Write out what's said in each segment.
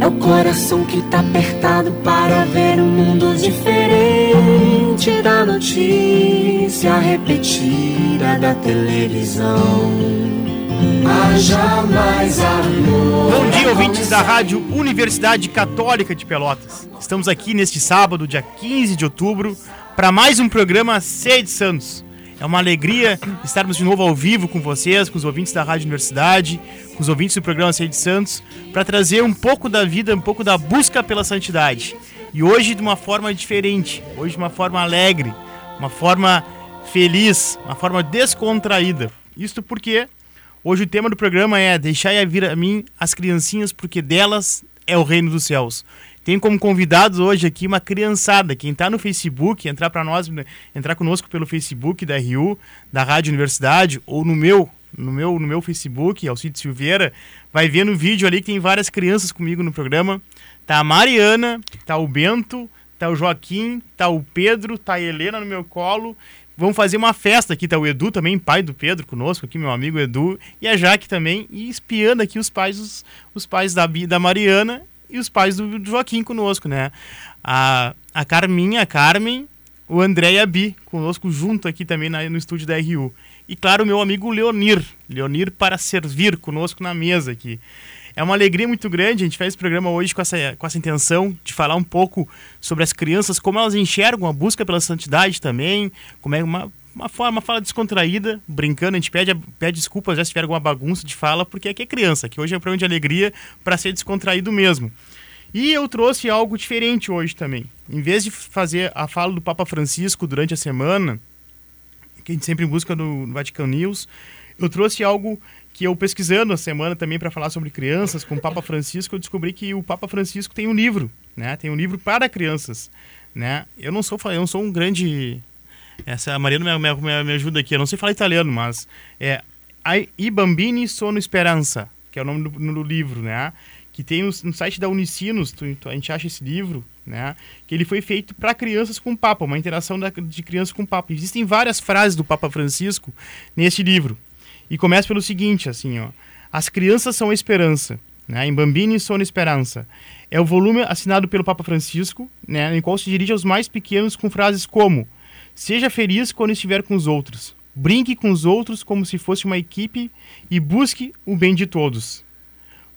É o coração que tá apertado para ver um mundo diferente da notícia repetida da televisão. Haja mais amor. Bom dia, ouvintes da Rádio Universidade Católica de Pelotas. Estamos aqui neste sábado, dia 15 de outubro, para mais um programa Sede Santos. É uma alegria estarmos de novo ao vivo com vocês, com os ouvintes da Rádio Universidade, com os ouvintes do programa Sede Santos, para trazer um pouco da vida, um pouco da busca pela santidade. E hoje de uma forma diferente, hoje de uma forma alegre, uma forma feliz, uma forma descontraída. Isto porque hoje o tema do programa é Deixai vir a mim as criancinhas, porque delas é o reino dos céus. Tem como convidados hoje aqui uma criançada. Quem está no Facebook, entrar para nós, entrar conosco pelo Facebook da RU, da Rádio Universidade, ou no meu, no meu, no meu Facebook, Alcide Silveira, vai ver no vídeo ali que tem várias crianças comigo no programa. Tá a Mariana, tá o Bento, tá o Joaquim, tá o Pedro, tá a Helena no meu colo. Vamos fazer uma festa aqui, tá o Edu também, pai do Pedro conosco aqui, meu amigo Edu, e a Jaque também, e espiando aqui os pais, os, os pais da, da Mariana e os pais do Joaquim conosco, né? A, a Carminha, a Carmen, o André e a Bi conosco junto aqui também na, no estúdio da RU. E claro, o meu amigo Leonir, Leonir para servir conosco na mesa aqui. É uma alegria muito grande, a gente faz esse programa hoje com essa, com essa intenção de falar um pouco sobre as crianças, como elas enxergam a busca pela santidade também, como é uma, uma, forma, uma fala descontraída, brincando, a gente pede, pede desculpas já se tiver alguma bagunça de fala, porque aqui é criança, que hoje é um programa de alegria para ser descontraído mesmo. E eu trouxe algo diferente hoje também. Em vez de fazer a fala do Papa Francisco durante a semana, que a gente sempre busca no, no Vatican News, eu trouxe algo que eu pesquisando a semana também para falar sobre crianças com o Papa Francisco, eu descobri que o Papa Francisco tem um livro, né? Tem um livro para crianças, né? Eu não sou eu não sou um grande essa a Mariana me, me, me, ajuda aqui. Eu não sei falar italiano, mas é I Bambini Sono Esperança, que é o nome do, do livro, né? Que tem no, no site da Unicinos, tu, tu, a gente acha esse livro, né? Que ele foi feito para crianças com o Papa, uma interação da, de crianças com o Papa. Existem várias frases do Papa Francisco nesse livro. E começa pelo seguinte, assim, ó. As crianças são a esperança, né? Em Bambini Sono Esperança. É o volume assinado pelo Papa Francisco, né? Em qual se dirige aos mais pequenos com frases como Seja feliz quando estiver com os outros. Brinque com os outros como se fosse uma equipe e busque o bem de todos.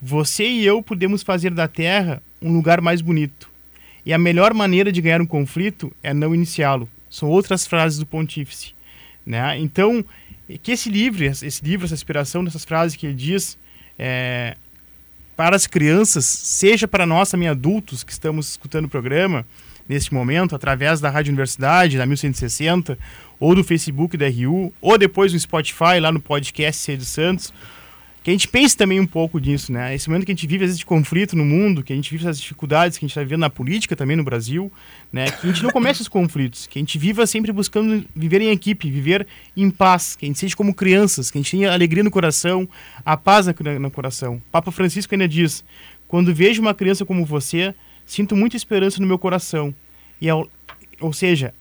Você e eu podemos fazer da Terra um lugar mais bonito. E a melhor maneira de ganhar um conflito é não iniciá-lo. São outras frases do pontífice. Né? Então, que esse livro, esse livro, essa inspiração dessas frases que ele diz é, para as crianças, seja para nós também adultos que estamos escutando o programa, neste momento, através da Rádio Universidade, da 1160, ou do Facebook da RU, ou depois no Spotify, lá no podcast Cedo Santos, que a gente pense também um pouco disso, né? Esse momento que a gente vive, às vezes, de conflito no mundo, que a gente vive essas dificuldades que a gente está vivendo na política também no Brasil, né? Que a gente não comece os conflitos, que a gente viva sempre buscando viver em equipe, viver em paz, que a gente seja como crianças, que a gente tenha alegria no coração, a paz no coração. Papa Francisco ainda diz, quando vejo uma criança como você, sinto muita esperança no meu coração. E ao, ou seja,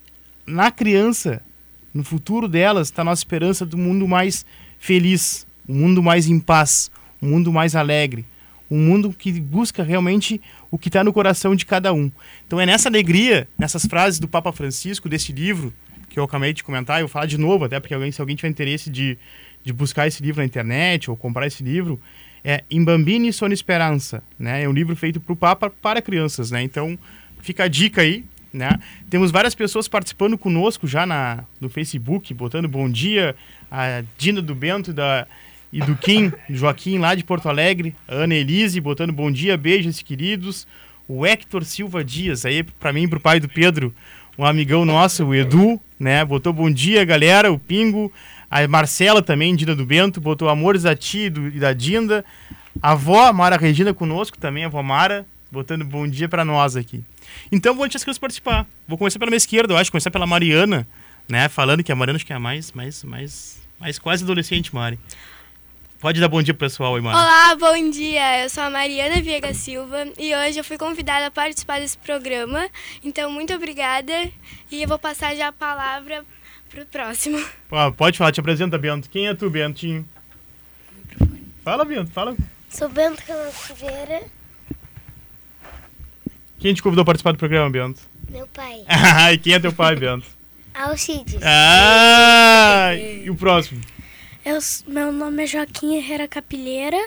na criança, no futuro delas, está a nossa esperança do mundo mais feliz, um mundo mais em paz, um mundo mais alegre, um mundo que busca realmente o que está no coração de cada um. Então é nessa alegria, nessas frases do Papa Francisco, desse livro, que eu acabei de comentar, eu vou falar de novo, até porque alguém, se alguém tiver interesse de, de buscar esse livro na internet ou comprar esse livro, é Em Bambini Sono Esperança, né? É um livro feito para o Papa para crianças, né? Então fica a dica aí, né? Temos várias pessoas participando conosco já na, no Facebook, botando bom dia, a Dina do Bento da, e do Kim, Joaquim lá de Porto Alegre, a Ana Elise botando bom dia, beijos queridos, o Hector Silva Dias, aí para mim, para o pai do Pedro, um amigão nosso, o Edu, né? Botou bom dia, galera, o Pingo, a Marcela também, Dinda do Bento, botou amores a ti do, e da Dinda. A avó, Mara Regina, conosco também, a avó Mara, botando bom dia para nós aqui. Então vou deixar as crianças participar. Vou começar pela minha esquerda, eu acho, começar pela Mariana, né? Falando que a Mariana acho que é a mais, mais, mais, mais quase adolescente, Mari. Pode dar bom dia pro pessoal aí, Mari. Olá, bom dia. Eu sou a Mariana Viega Silva e hoje eu fui convidada a participar desse programa. Então, muito obrigada e eu vou passar já a palavra pro próximo. Ah, pode falar, te apresenta, Bento. Quem é tu, Bentinho? Fala, Bento, fala. Sou Bento Silveira, Quem te convidou a participar do programa, Bento? meu pai. e quem é teu pai, Bento? Alcides. Ah! E o próximo? Eu, meu nome é Joaquim Herrera Capilheira.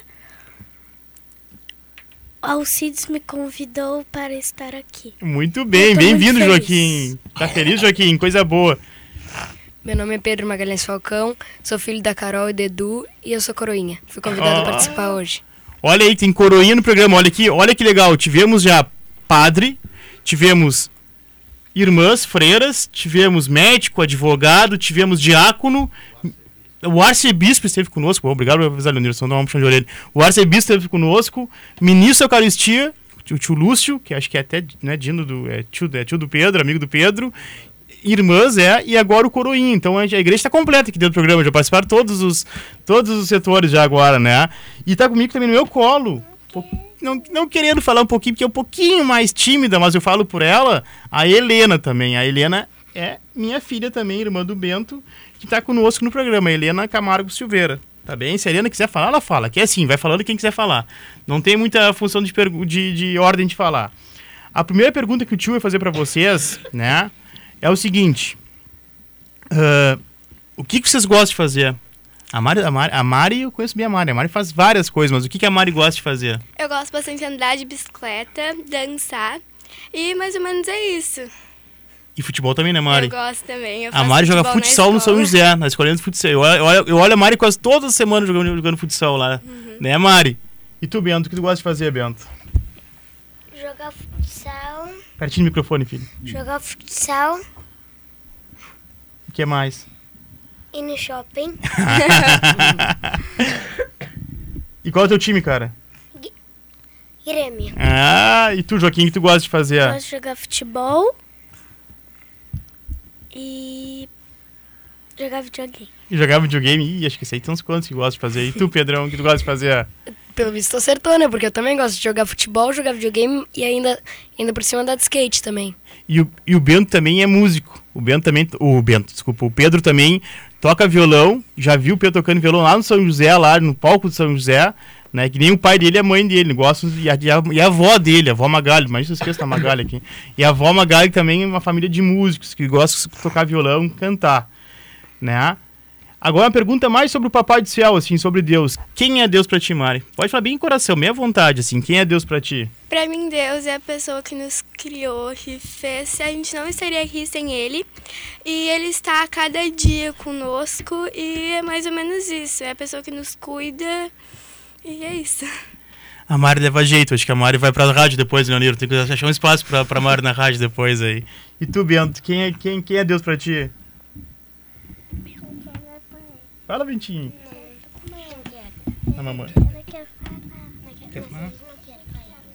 Alcides me convidou para estar aqui. Muito bem, bem-vindo, Joaquim. Tá feliz, Joaquim? Coisa boa. Meu nome é Pedro Magalhães Falcão, sou filho da Carol e do Edu e eu sou coroinha. Fui convidado Ah. a participar hoje. Olha aí, tem coroinha no programa. Olha aqui, olha que legal. Tivemos já padre, tivemos irmãs, freiras, tivemos médico, advogado, tivemos diácono. O arcebispo esteve conosco. Obrigado por avisar, Leonir, só dar uma puxão de orelha. O arcebispo esteve conosco. Ministro da Eucaristia, o tio Lúcio, que acho que é até né, Dino do, é, tio, é tio do Pedro, amigo do Pedro. Irmãs, é, e agora o Coroinha. Então a igreja está completa aqui dentro do programa. Já participaram todos os, todos os setores já agora, né? E tá comigo também no meu colo. Não, não querendo falar um pouquinho, porque é um pouquinho mais tímida, mas eu falo por ela, a Helena também. A Helena é minha filha também, irmã do Bento, que tá conosco no programa. A Helena Camargo Silveira. Tá bem? Se a Helena quiser falar, ela fala. Que é assim, vai falando quem quiser falar. Não tem muita função de, de, de ordem de falar. A primeira pergunta que o tio vai fazer para vocês, né, é o seguinte. ah, o que, que vocês gostam de fazer? A Mari, a, Mari, a Mari, eu conheço bem a Mari. A Mari faz várias coisas, mas o que, que a Mari gosta de fazer? Eu gosto bastante de andar de bicicleta, dançar e mais ou menos é isso. E futebol também, né, Mari? Eu gosto também. Eu A Mari joga futsal no São. José, na escolinha de futsal. Eu olho, eu olho- eu olho a Mari quase toda semana jogando, jogando futsal lá. Uhum. Né, Mari? E tu, Bento, o que tu gosta de fazer, Bento? Jogar futsal. Pertinho do microfone, filho. Jogar futsal. O que mais? Ir no shopping. E qual é o teu time, cara? Grêmio. Ah, e tu, Joaquim, o que tu gosta de fazer? Gosto de jogar futebol. E. Jogar videogame. E jogar videogame? Ih, acho que sei tem uns quantos que gosta de fazer. E tu, Pedrão, o que tu gosta de fazer? Pelo visto tu acertou, né? Porque eu também gosto de jogar futebol, jogar videogame e ainda, ainda por cima andar de skate também. E o, e o Bento também é músico. O Bento também. O Bento, desculpa. O Pedro também toca violão. Já viu o Pedro tocando violão lá no São José, lá no palco do São José. Né, que nem o pai dele e a mãe dele gostam. E a, e a, avó dele, a avó Magalho. Mas eu esqueço da Magalho aqui. E a avó Magalho também é uma família de músicos que gostam de tocar violão, cantar. Né? Agora uma pergunta mais sobre o Papai do Céu, assim, sobre Deus. Quem é Deus pra ti, Mari? Pode falar bem em coração, meia vontade, assim. Quem é Deus pra ti? Pra mim, Deus é a pessoa que nos criou, que fez. A gente não estaria aqui sem Ele. E Ele está a cada dia conosco. E é mais ou menos isso. É a pessoa que nos cuida. E é isso. A Mari leva jeito, acho que a Mari vai pra rádio depois, Leoniro. Tem que achar um espaço pra, pra Mari na rádio depois aí. E tu, Bento, quem é, quem, quem é Deus pra ti? Fala, mamãe. Não. Não Quer falar?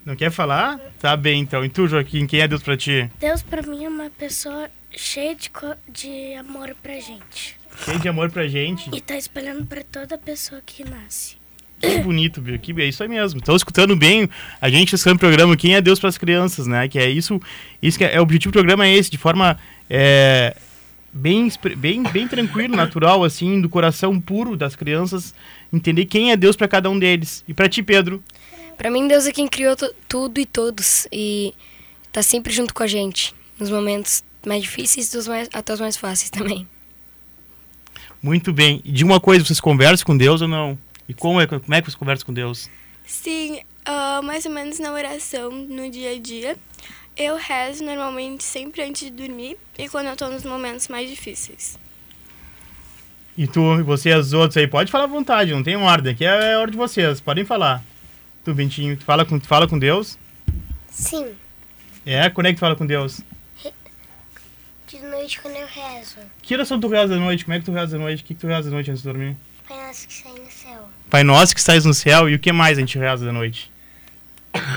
Não quer falar? Tá bem, então. E tu, Joaquim, quem é Deus pra ti? Deus pra mim é uma pessoa cheia de, de amor pra gente. Cheio de amor pra gente. E tá espalhando pra toda pessoa que nasce. Que bonito, Bia. Que é isso aí mesmo. Estão escutando bem a gente escutando o programa Quem é Deus para as crianças, né? Que é isso, isso que é, é o objetivo do programa é esse, de forma é, bem, bem, bem tranquilo, natural, assim, do coração puro das crianças, entender quem é Deus para cada um deles. E para ti, Pedro, Pra mim, Deus é quem criou tu- tudo e todos. E tá sempre junto com a gente. Nos momentos mais difíceis dos mais, até os mais fáceis também. muito bem. E de uma coisa, vocês conversam com Deus ou não? E como é, como é que vocês conversam com Deus? Sim, ah, mais ou menos na oração, no dia a dia. Eu rezo normalmente sempre antes de dormir e quando eu tô nos momentos mais difíceis. E tu, você e os outros aí, pode falar à vontade, não tem ordem, aqui é a hora de vocês, podem falar. Tu, Bentinho, tu fala com, tu fala com Deus? Sim. É, quando é que tu fala com Deus? De noite quando eu rezo. Que oração tu reza à noite? Como é que tu reza à noite? O que, que tu reza à noite antes de dormir? Pai nosso que sai no céu. Pai nosso que estás no céu e o que mais a gente reza à noite?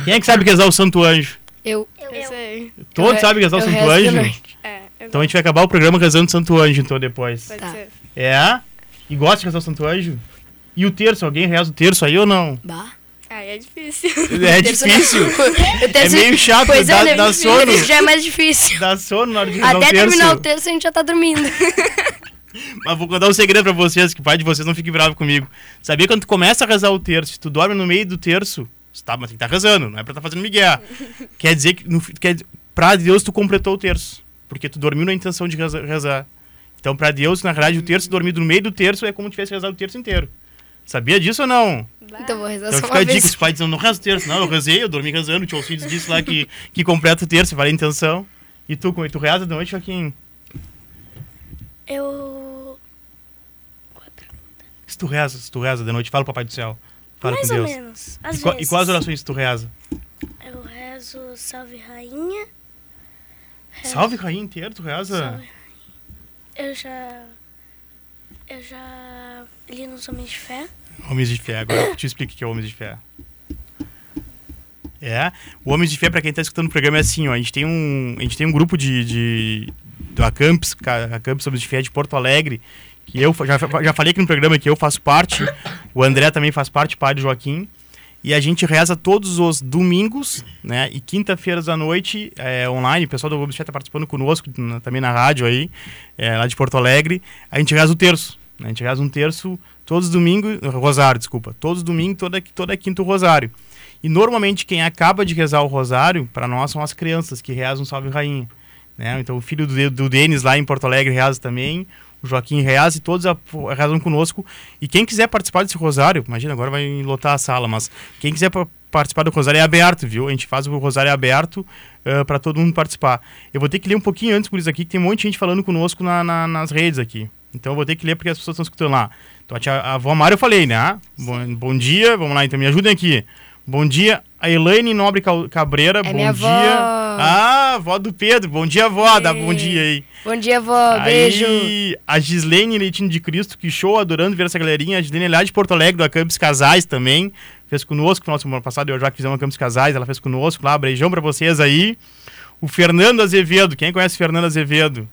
Quem é que sabe rezar o Santo Anjo? Eu. Eu sei. Todos Eu- sabem rezar o eu Santo Anjo? É, eu Então a gente vai acabar o programa rezando o Santo Anjo, então, depois. Pode Tá. ser. É? E gosta de rezar o Santo Anjo? E o terço? Alguém reza o terço aí ou não? Bah. Ah, é difícil. É difícil. É meio chato, Pois dá, é, né? dá O sono. terço já é mais difícil. Dá sono na hora de rezar Até o terço. terminar o terço a gente já tá dormindo. Mas vou contar um segredo pra vocês, que o pai de vocês não fique bravo comigo. Sabia quando tu começa a rezar o terço, tu dorme no meio do terço, você tá, mas tem que estar rezando, não é pra estar fazendo migué. quer dizer que, no, quer, pra Deus, tu completou o terço. Porque tu dormiu na intenção de reza- rezar. Então, pra Deus, na verdade, o terço dormido no meio do terço é como se tivesse rezado o terço inteiro. Sabia disso ou não? Então vou rezar Então só fica a uma dica, vez. os pais dizendo, não rezo o terço. Não, eu rezei, eu dormi rezando, o tio Alcides disse lá que, que completa o terço, vale a intenção. E tu, como é que tu reza de noite, Joaquim? Eu. Se tu reza, se tu reza de noite, fala pro Papai do Céu. Mais com ou Deus. menos. Às E, vezes. e quais orações tu reza? Eu rezo Salve Rainha. rezo- Salve Rainha inteiro, tu reza? Salve. Eu já. Eu já li nos Homens de Fé. Homens de Fé, agora eu te explico o que é Homens de Fé. É, o Homens de Fé, pra quem tá escutando o programa, é assim, ó, a gente tem um, a gente tem um grupo de, de do Acampes, ca- Acampes Homens de Fé de Porto Alegre, que eu já, já falei aqui no programa que eu faço parte, o André também faz parte, pai do Joaquim, e a gente reza todos os domingos, né, e quinta-feiras à noite, é, online, o pessoal do Homens de Fé tá participando conosco, na- também na rádio aí, é, lá de Porto Alegre, a gente reza o terço, né, a gente reza um terço todos os domingos, rosário, desculpa, todos os domingos, toda, toda quinta o rosário. E normalmente quem acaba de rezar o rosário, para nós, são as crianças que rezam Salve Rainha. Né? Então o filho do, do Denis lá em Porto Alegre reza também, Joaquim reza e todos a- rezam conosco. E quem quiser participar desse rosário, imagina, agora vai lotar a sala, mas quem quiser pa- participar do rosário é aberto, viu? A gente faz o rosário aberto para todo mundo participar. Eu vou ter que ler um pouquinho antes por isso aqui, que tem um monte de gente falando conosco na- na- nas redes aqui. Então eu vou ter que ler porque as pessoas estão escutando lá. Então a, tia, a avó Mário eu falei, né? Bom, bom dia, vamos lá então, me ajudem aqui. Bom dia, a Elaine Nobre Cabreira, É bom dia. avó. Ah, avó do Pedro, bom dia, avó, dá bom dia aí. Bom dia, vó. Beijo. Aí, a Gislene Leitinho de Cristo, que show, adorando ver essa galerinha. A Gislene é lá de Porto Alegre, do Acampes Casais também. Fez conosco, no semana passada eu já que fizemos Acampes Casais, ela fez conosco lá. Beijão pra vocês aí. O Fernando Azevedo, quem conhece o Fernando Azevedo?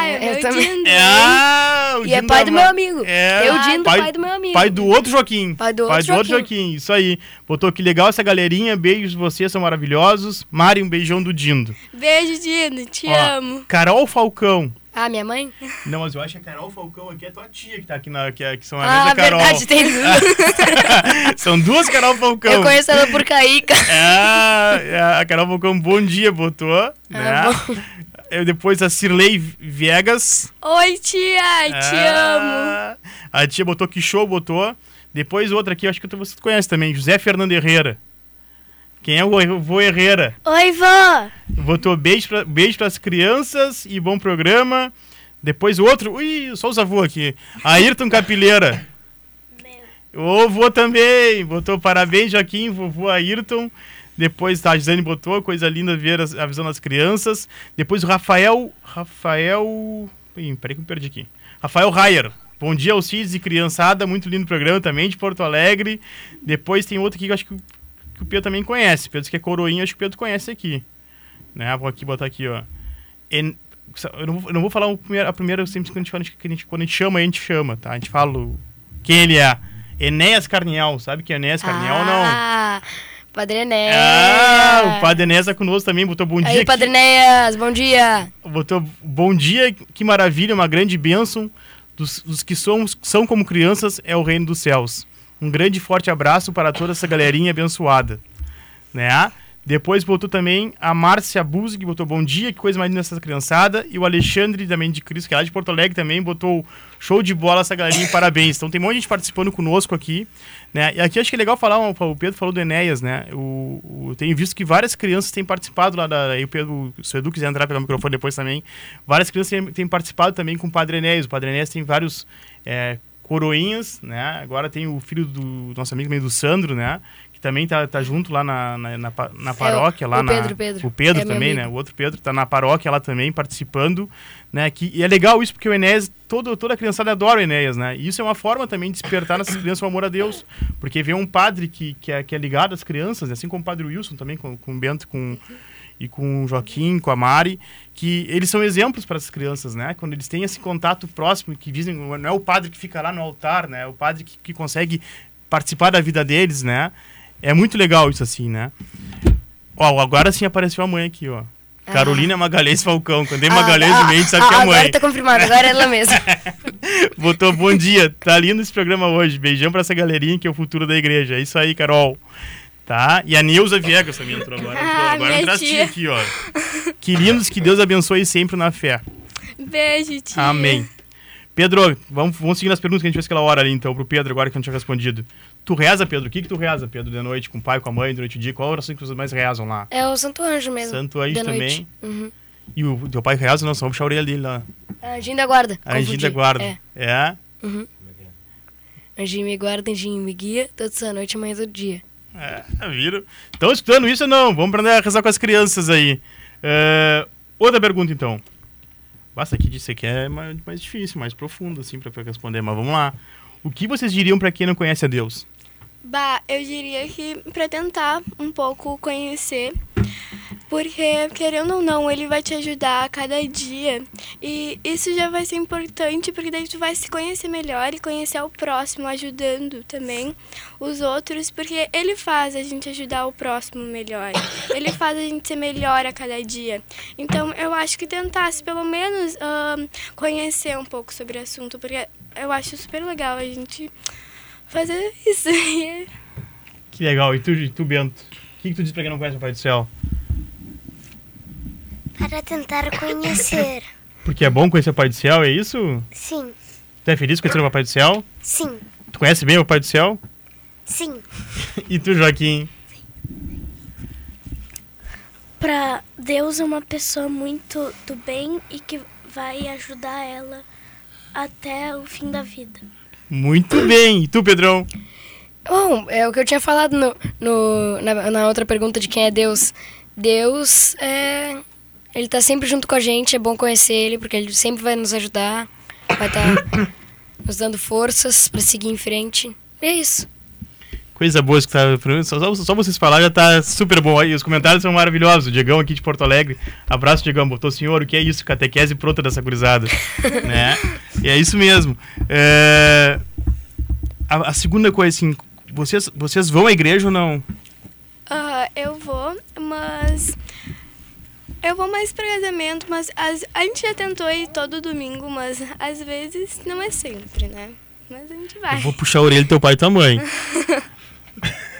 Ah, Pai, é meu também. Dindo. É, o E é Dindo pai da do meu amigo. É, Eu, Dindo, pai do meu amigo. Pai do outro Joaquim. Pai do outro outro Joaquim. Joaquim. Isso aí. Botou que legal essa galerinha. Beijos, vocês são maravilhosos. Mari, um beijão do Dindo. Beijo, Dino. Te Ó, amo. Carol Falcão. Ah, minha mãe? Não, mas eu acho que a Carol Falcão aqui é tua tia que tá aqui na. Que, é- que são a Ah, mesma Carol. verdade, tem duas. são duas Carol Falcão. Eu conheço ela por Caíca. É, a Carol Falcão, bom dia, botou. né? Ah, bom. Eu, depois a Cirlei Viegas. Oi, tia. Te amo. Ah, A tia botou que show, botou. Depois outra aqui, acho que você conhece também, José Fernando Herrera. Quem é o vô Herrera? Oi, vó! Botou beijo, pra, beijo pras crianças e bom programa. Depois o outro, ui, só os avô aqui. Ayrton Capileira. O vô também. Botou parabéns, Joaquim, vovô Ayrton. Depois a Gisane botou, coisa linda ver as- a visão das crianças. Depois o Rafael. Rafael. Ih, peraí que eu perdi aqui. Rafael Rayer. Bom dia aos filhos e criançada, muito lindo programa também de Porto Alegre. Depois tem outro aqui que eu acho que, o- que o Pedro também conhece. Pedro que é coroinha, acho que o Pedro conhece aqui. Né? Vou aqui botar aqui, ó. En- Eu não, vou, eu não vou falar o primeiro, a primeira, sempre que a gente, fala, que a gente- quando a gente chama, a gente chama, tá? A gente fala quem ele é. Enéas Carniel, sabe quem é Enéas Carniel ou não? Ah, Padre Enéas. Ah, o Padre Enéas tá conosco também, botou bom dia. Aí, Padre Enéas, bom dia. botou bom dia, que maravilha, uma grande bênção. Dos, dos que somos, são como crianças é o reino dos céus. Um grande e forte abraço para toda essa galerinha abençoada. Né? Depois botou também a Márcia Buzzi, que botou bom dia, que coisa mais linda essa criançada. E o Alexandre também de Cristo, que é lá de Porto Alegre também, botou show de bola essa galerinha, parabéns. Então tem um monte de gente participando conosco aqui. Né? E aqui acho que é legal falar, o Pedro falou do Enéas, né? O, o, eu tenho visto que várias crianças têm participado lá da. Aí o Pedro, se o Edu quiser entrar pelo microfone depois também, várias crianças têm, têm participado também com o Padre Enéas. O Padre Enéas tem vários é, coroinhas, né? Agora tem o filho do nosso amigo também, do Sandro, né? Que também tá, tá junto lá na, na, na, paróquia. É, o- lá o na, Pedro, Pedro. O Pedro É também, né? O outro Pedro tá na paróquia lá também, participando. Né? Que, e é legal isso, porque o Enéas, todo, toda a criançada adora o Enéas, né? E isso é uma forma também de despertar nessas crianças o amor a Deus. Porque vê um padre que, que, é, que é ligado às crianças, né? assim como o padre Wilson também, com, com o Bento com, e com o Joaquim, com a Mari, que eles são exemplos para as crianças, né? Quando eles têm esse contato próximo, que dizem, não é o padre que fica lá no altar, né? É o padre que, que consegue participar da vida deles, né? É muito legal isso assim, né? Ó, agora sim apareceu a mãe aqui, ó. Carolina Magalhães Falcão. Quando tem Magalhães Ah, mente, sabe ah, que é a mãe. Agora tá confirmado, agora é ela mesma. Botou bom dia. Tá lindo esse programa hoje. Beijão pra essa galerinha que é o futuro da igreja. É isso aí, Carol. Tá? E a Neuza Viegas também entrou agora. Entrou Ah, agora entra tia. aqui, ó. Que lindos, que Deus abençoe sempre na fé. Beijo, tia. Amém. Pedro, vamos, vamos seguir nas perguntas que a gente fez aquela hora ali, então, pro Pedro, agora que não tinha respondido. Tu reza, Pedro? O que que tu reza, Pedro, de noite, com o pai, com a mãe, durante o dia? Qual a oração que vocês mais rezam lá? É o Santo Anjo mesmo. Santo Anjo também. Uhum. E o teu pai reza? Não, só vamos puxar a orelha dele lá. Anjinho da guarda. A Anjinha confundi. da guarda. É. É? Anjinho me guarda, anjinho me guia, toda essa noite, amanhã todo dia. É, viram? Estão escutando isso ou não? Vamos aprender a rezar com as crianças aí. É, outra pergunta, então. Basta que disse que é mais, mais difícil, mais profundo, assim, pra, pra responder. Mas vamos lá. O que vocês diriam pra quem não conhece a Deus? Bah, eu diria que para tentar um pouco conhecer, porque querendo ou não, ele vai te ajudar a cada dia. E isso já vai ser importante, porque daí tu vai se conhecer melhor e conhecer o próximo, ajudando também os outros, porque ele faz a gente ajudar o próximo melhor. Ele faz a gente ser melhor a cada dia. Então eu acho que tentasse pelo menos ahn, conhecer um pouco sobre o assunto, porque eu acho super legal a gente fazer isso. Que legal. E tu, e tu Bento? O que, que tu diz pra quem não conhece o Pai do Céu? Para tentar conhecer. Porque é bom conhecer o Pai do Céu, é isso? Sim, Tu é feliz conhecer o Papai do Céu? sim, Tu conhece bem o Pai do Céu? sim. E tu, Joaquim? Pra Deus é uma pessoa muito do bem e que vai ajudar ela até o fim da vida. Muito bem. E tu, Pedrão? Bom, é o que eu tinha falado no, no- na, na outra pergunta de quem é Deus. Deus é. Ele tá sempre junto com a gente, é bom conhecer ele, porque ele sempre vai nos ajudar, vai estar nos dando forças pra seguir em frente. E é isso. Coisa boa escutar. Só, só, só vocês falar já tá super bom aí. Os comentários são maravilhosos. O Diegão aqui de Porto Alegre. Abraço, Diegão. Botou, senhor, o que é isso? Catequese pronta dessa gurizada. né? E é isso mesmo. É, A, a segunda coisa, assim, vocês, vocês vão à igreja ou não? Ah, eu vou, mas. Eu vou mais pra casamento, mas as- a gente já tentou ir todo domingo, mas às vezes não é sempre, né? Mas a gente vai. Eu vou puxar a orelha do teu pai e tua mãe.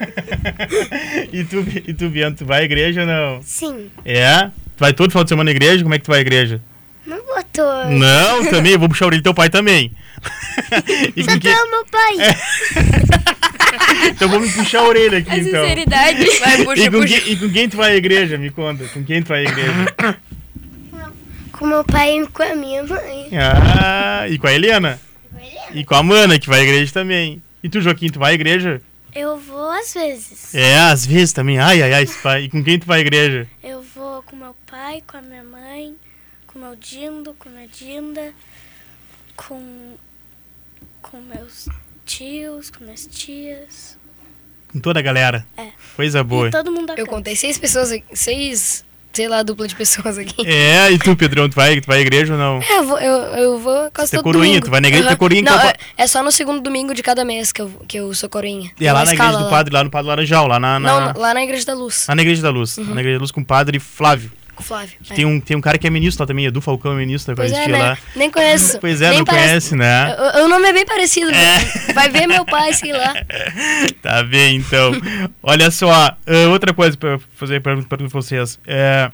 e, tu, e tu, Bianca, tu vai à igreja ou não? Sim. É? Tu vai todo final de semana à igreja? Como é que tu vai à igreja? Não botou. Não, também. Eu vou puxar a orelha do teu pai também. e com quem... Só meu pai. Então vamos puxar a orelha aqui, A então. sinceridade. Vai, E puxa, com, puxa. quem, e com quem tu vai à igreja? Me conta. Com quem tu vai à igreja? Com meu pai e com a minha mãe. Ah, e com a Helena? E com a Mana, que vai à igreja também. E tu, Joaquim, tu vai à igreja? Eu vou às vezes. É, às vezes também. Ai, ai, ai, pai. E com quem tu vai à igreja? Eu vou com meu pai, com a minha mãe, com meu Dindo, com minha Dinda, com, com meus tios, com minhas tias. Com toda a galera. É. Coisa boa. E todo mundo da Eu casa. contei seis pessoas aqui, seis, sei lá, dupla de pessoas aqui. É, e tu, Pedrão, tu vai, tu vai à igreja ou não? É, eu vou, eu, eu vou quase Você é todo coroinha, domingo. tu vai na igreja, tu é Aham. coroinha, Não, então- é, é só no segundo domingo de cada mês que eu, que eu sou coroinha. E é lá na igreja do lá. padre, lá no Padre Laranjal, lá na, na, Não, lá na Igreja da Luz, lá na igreja da luz. Lá na igreja da luz com o padre Flávio. Com o Flávio. Que é. tem, um, tem um cara que é ministro lá também, Edu Falcão é ministro, Pois vai é, né? lá. Nem conheço. Pois é, Nem não parece- conhece, né? O, o nome é bem parecido. Vai ver meu pai, sei lá. Tá bem, então. Olha só, ah, outra coisa pra fazer pergunta pra vocês. É,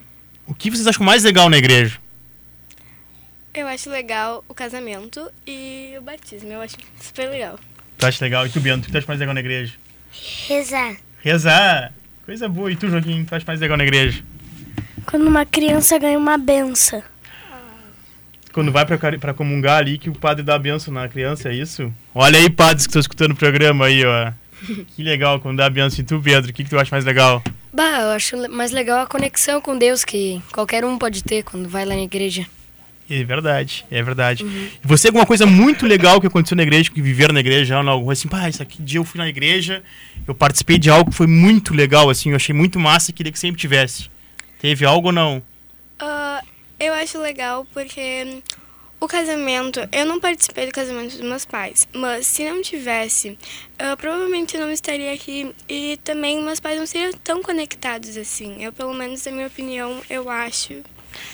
o que vocês acham mais legal na igreja? Eu acho legal o casamento e o batismo. Eu acho super legal. Tu acha legal? E tu, Bento, o que tu acha mais legal na igreja? Rezar. Rezar. Coisa boa. E tu, Joaquim, o que tu acha mais legal na igreja? Quando uma criança ganha uma benção. Quando vai pra comungar ali, que o padre dá a benção na criança, é isso? Olha aí, padres que estão escutando o programa aí, ó. Que legal quando dá a benção. E tu, Pedro, o que, que tu acha mais legal? Bah, eu acho mais legal a conexão com Deus que qualquer um pode ter quando vai lá na igreja. É verdade, é verdade. E você, alguma coisa muito legal que aconteceu na igreja, que viveram na igreja, ou algo assim, pá, isso aqui dia eu fui na igreja, eu participei de algo que foi muito legal, assim, eu achei muito massa e queria que sempre tivesse. Teve algo ou não? Ah, eu acho legal porque o casamento, eu não participei do casamento dos meus pais, mas se não tivesse, ah, provavelmente eu não estaria aqui e também meus pais não seriam tão conectados assim. Eu, pelo menos, na minha opinião, eu acho.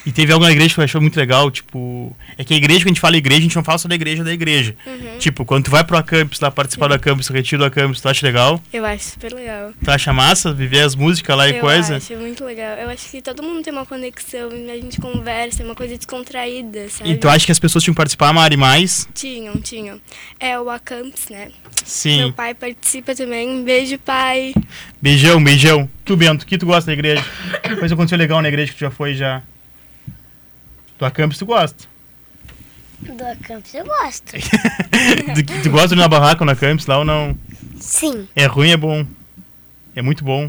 E teve algo na igreja que eu achei muito legal, tipo. É que a igreja, quando a gente fala igreja, a gente não fala só da igreja da igreja. Tipo, quando tu vai pro Acampus lá participar do Acampus, retiro do Acampus, tu acha legal? Eu acho super legal. Tu acha massa viver as músicas lá e eu coisa? acho muito legal. Eu acho que todo mundo tem uma conexão, a gente conversa, é uma coisa descontraída, sabe? E tu acha que as pessoas tinham que participar, Mari, mais? Tinham, tinham. É o Acamps, né? Meu Sim. pai participa também. Beijo, pai. Beijão, beijão. Tu, Bento, o que tu gosta da igreja? Coisa aconteceu legal na igreja que tu já foi já. Do Acampus tu gosta? Do Acampus eu gosto. Que- tu gosta de ir na barraca ou na Campus lá ou não? Sim, É ruim, é bom. É muito bom.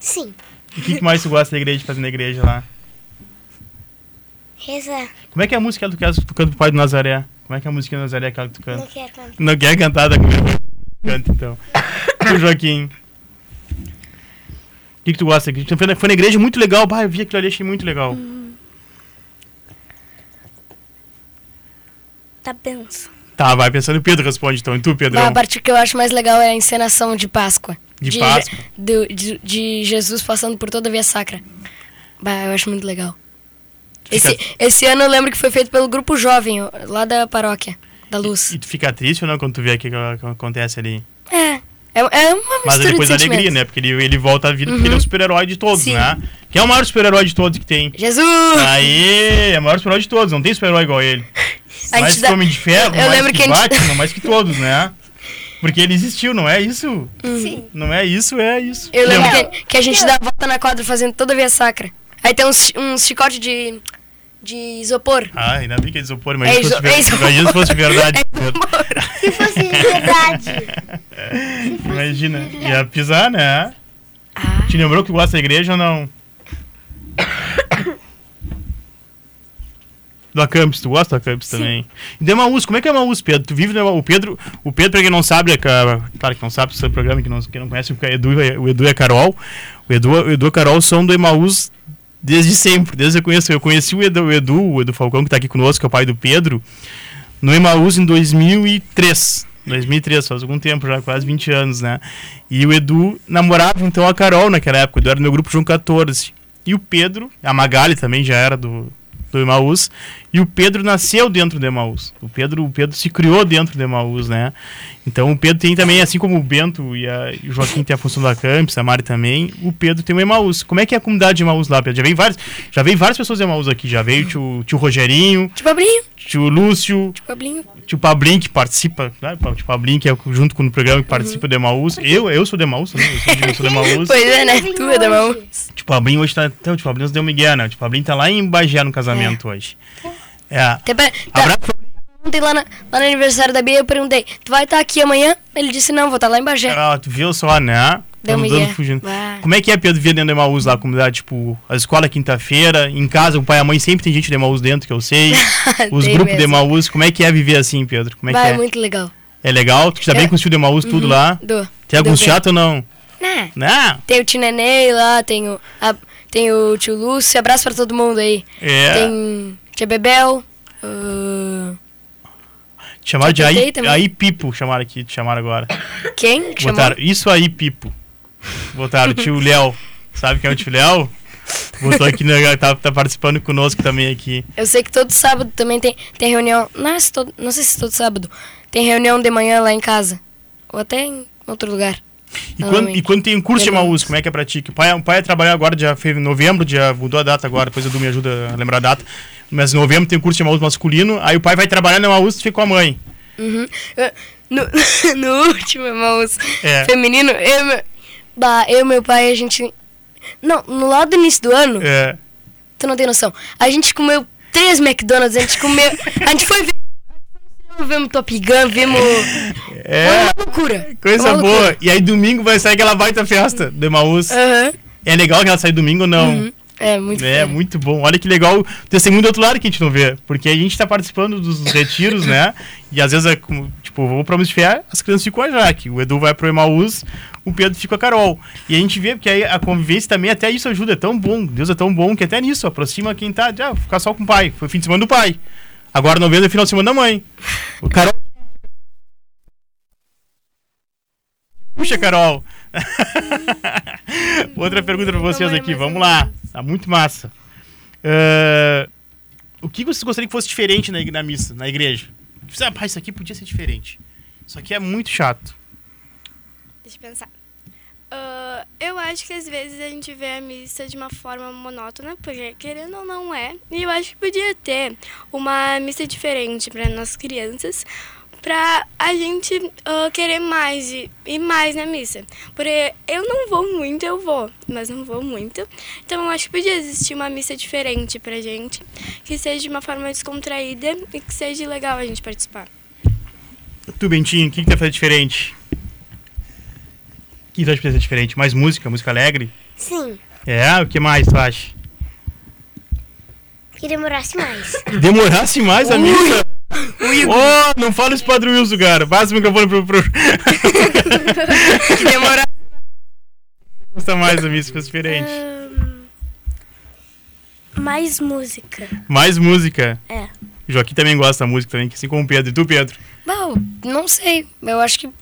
sim. E o que, que mais tu gosta da igreja, de fazer na igreja lá? Rezar. Como é que é a música que tu tu canta pro pai do Nazaré? Como é que é a música do Nazaré aquela que tu Não canta? quer cantar. Não quer cantar da Canta então. Tu, Joaquim. O que, que tu gosta? Tu foi na, igreja muito legal. Bah, eu vi aquilo ali, achei muito legal. Tá benção. Tá, vai pensando. O Pedro responde então. E tu, Pedrão? Bah, a parte que eu acho mais legal é a encenação de Páscoa. De Páscoa. do- de, de Jesus passando por toda a Via Sacra. Bah, eu acho muito legal. Fica- Esse, esse ano eu lembro que foi feito pelo grupo jovem, lá da paróquia, da Luz. E tu fica triste ou não quando tu vê o que, que acontece ali? É, é, é uma Mas mistura depois de da alegria, né? Porque ele, ele volta à vida porque ele é o super-herói de todos, Sim. né? Quem é o maior super-herói de todos que tem? Jesus! Aí, é o maior super-herói de todos, não tem super-herói igual ele. Mais que dá- Homem de Ferro, Eu mais lembro que, que a gente- Batman, mais que todos, né? Porque ele existiu, não é isso? Sim. Não é isso, é isso. Eu lembro que, que a gente dá a volta na quadra fazendo toda a Via Sacra. Aí tem uns, uns chicote de, de isopor. Ah, ainda bem que é isopor, imagina, É se, fosse é imagina se fosse verdade. Se fosse de verdade. Imagina, ia pisar, né? Ah, Te lembrou que gosta da igreja ou não? Do Acampus, tu gosta do Acampus também? E do Emaús, como é que é Emaús, Pedro? Tu vive no Emaús. O Pedro, o Pedro, pra quem não sabe, é, ca- claro que não sabe, esse programa, que não, quem não conhece, o Edu, o Edu e a Carol. O Edu, o Edu e a Carol são do Emaús desde sempre, desde que eu conheço. Eu conheci o Edu, o Edu, o Edu Falcão, que tá aqui conosco, que é o pai do Pedro, no Emaús em 2003. 2003, faz algum tempo já, quase 20 anos, né? E o Edu namorava então a Carol naquela época, o Edu era do meu grupo João 14. E o Pedro, a Magali também já era do, do Emaús, e o Pedro nasceu dentro do Emaús. O Pedro, o Pedro se criou dentro do Emaús, né? Então o Pedro tem também, assim como o Bento e, a- e o Joaquim tem a função da Campus, a Mari também, o Pedro tem o Emaús. Como é que é a comunidade de Emaús lá, Pedro? Já veio várias, já veio várias pessoas de Emaús aqui, já veio o tio, tio Rogerinho, tio Pablinho, tio Lúcio, tio Pablinho. tio Pablinho que participa, né? o tio Pablinho que é junto com o programa que participa do Emaús. Eu, eu sou do Emaús também, eu sou, de- eu sou do Emaús. Pois é, né? Tu é da mão. hoje. O tio Pablinho hoje tá. Então, o tio Pablinho nos deu Miguel, né? O tio Pablinho tá lá em Bagé no casamento hoje. É. Até pra- tá, Abraço. ontem lá, na- lá no aniversário da Bia eu perguntei, tu vai estar aqui amanhã? Ele disse, não, vou estar lá em Bagé. Ah, tu viu só, né? Deu dando fugindo. Bah. Como é que é, Pedro, ver dentro do Emaús lá, a comunidade? Tipo, a escola é quinta-feira, em casa o pai e a mãe sempre tem gente do Emaús dentro, que eu sei. Os grupos mesmo. de Emaús, como é que é viver assim, Pedro? Como é Vai, que é é? muito legal. É legal? Tu É. bem com os filhos de Emaús, tudo lá? Do. Tem alguns do- chato ou não? Né? Não. Tem o tio Nenê lá, tem o, a- tem o tio Lúcio, abraço pra todo mundo aí. É. Tem tia Bebel, ah, Chamaram de aí, aí Pipo, chamaram aqui, te chamaram agora. quem? que? Botaram, isso aí, Pipo. Botaram o tio Léo. Sabe quem é o tio Léo? Botou aqui, né, tá, tá participando conosco também aqui. Eu sei que todo sábado também tem, tem reunião, não, todo, não sei se todo sábado, tem reunião de manhã lá em casa. Ou até em outro lugar. E quando, e quando tem um curso de. Emaús, como é que é pra ti? Que O pai, o pai trabalhar agora, dia fez em novembro, dia mudou a data agora, depois o Edu me ajuda a lembrar a data. Mas em novembro tem um curso de Emaús masculino, aí o pai vai trabalhar no Emaús e fica com a mãe. Uhum. No, no último irmãos É. feminino, eu, meu- bah, eu e meu pai, a gente. Não, no lado do início do ano, É, tu não tem noção. A gente comeu três McDonald's, a gente comeu. A gente foi ver Vemos Top Gun, vemos. É, Uma loucura. coisa Uma boa. loucura. E aí domingo vai sair aquela baita festa do Emaús. Aham. É legal que ela sai domingo ou não? Uhum. É, muito É, muito bom. Olha que legal o testemunho do outro lado que a gente não vê. Porque a gente tá participando dos retiros, né? E às vezes, é como, tipo, vou pra Fé, as crianças ficam com a Jaque. O Edu vai pro Emaús, o Pedro fica com a Carol. E a gente vê que aí a convivência também, até isso ajuda. É tão bom. Deus é tão bom que até nisso aproxima quem tá. Já, ficar só com o pai. Foi fim de semana do pai. Agora novembro é final de semana da mãe. O Carol. Puxa, Carol. Outra pergunta pra vocês aqui, vamos ou lá. Tá muito massa. Ah, o que vocês gostariam que fosse diferente na, na missa, na igreja? Você, ah, isso aqui podia ser diferente. Isso aqui é muito chato. Deixa eu pensar. Ah, eu acho que às vezes a gente vê a missa de uma forma monótona, porque querendo ou não é. E eu acho que podia ter uma missa diferente para nossas crianças, para a gente ah, querer mais e ir mais na missa. Porque eu não vou muito, eu vou, mas não vou muito. Então eu acho que podia existir uma missa diferente pra gente, que seja de uma forma descontraída e que seja legal a gente participar. Tu, Bentinho, o que, que tu fazer diferente? Que tu acha que diferente? Mais música, música alegre? Sim, É, o que mais tu acha? que demorasse mais. Demorasse mais a missa? Oh, não fala isso pro Padre Wilson, cara. Passa o microfone pro... pro... Que demora. Gosta mais da fosse diferente. Ahn, mais música. Mais música. É. O Joaquim também gosta da música também, assim como o Pedro. E tu, Pedro? Não, não sei. Eu acho que. eu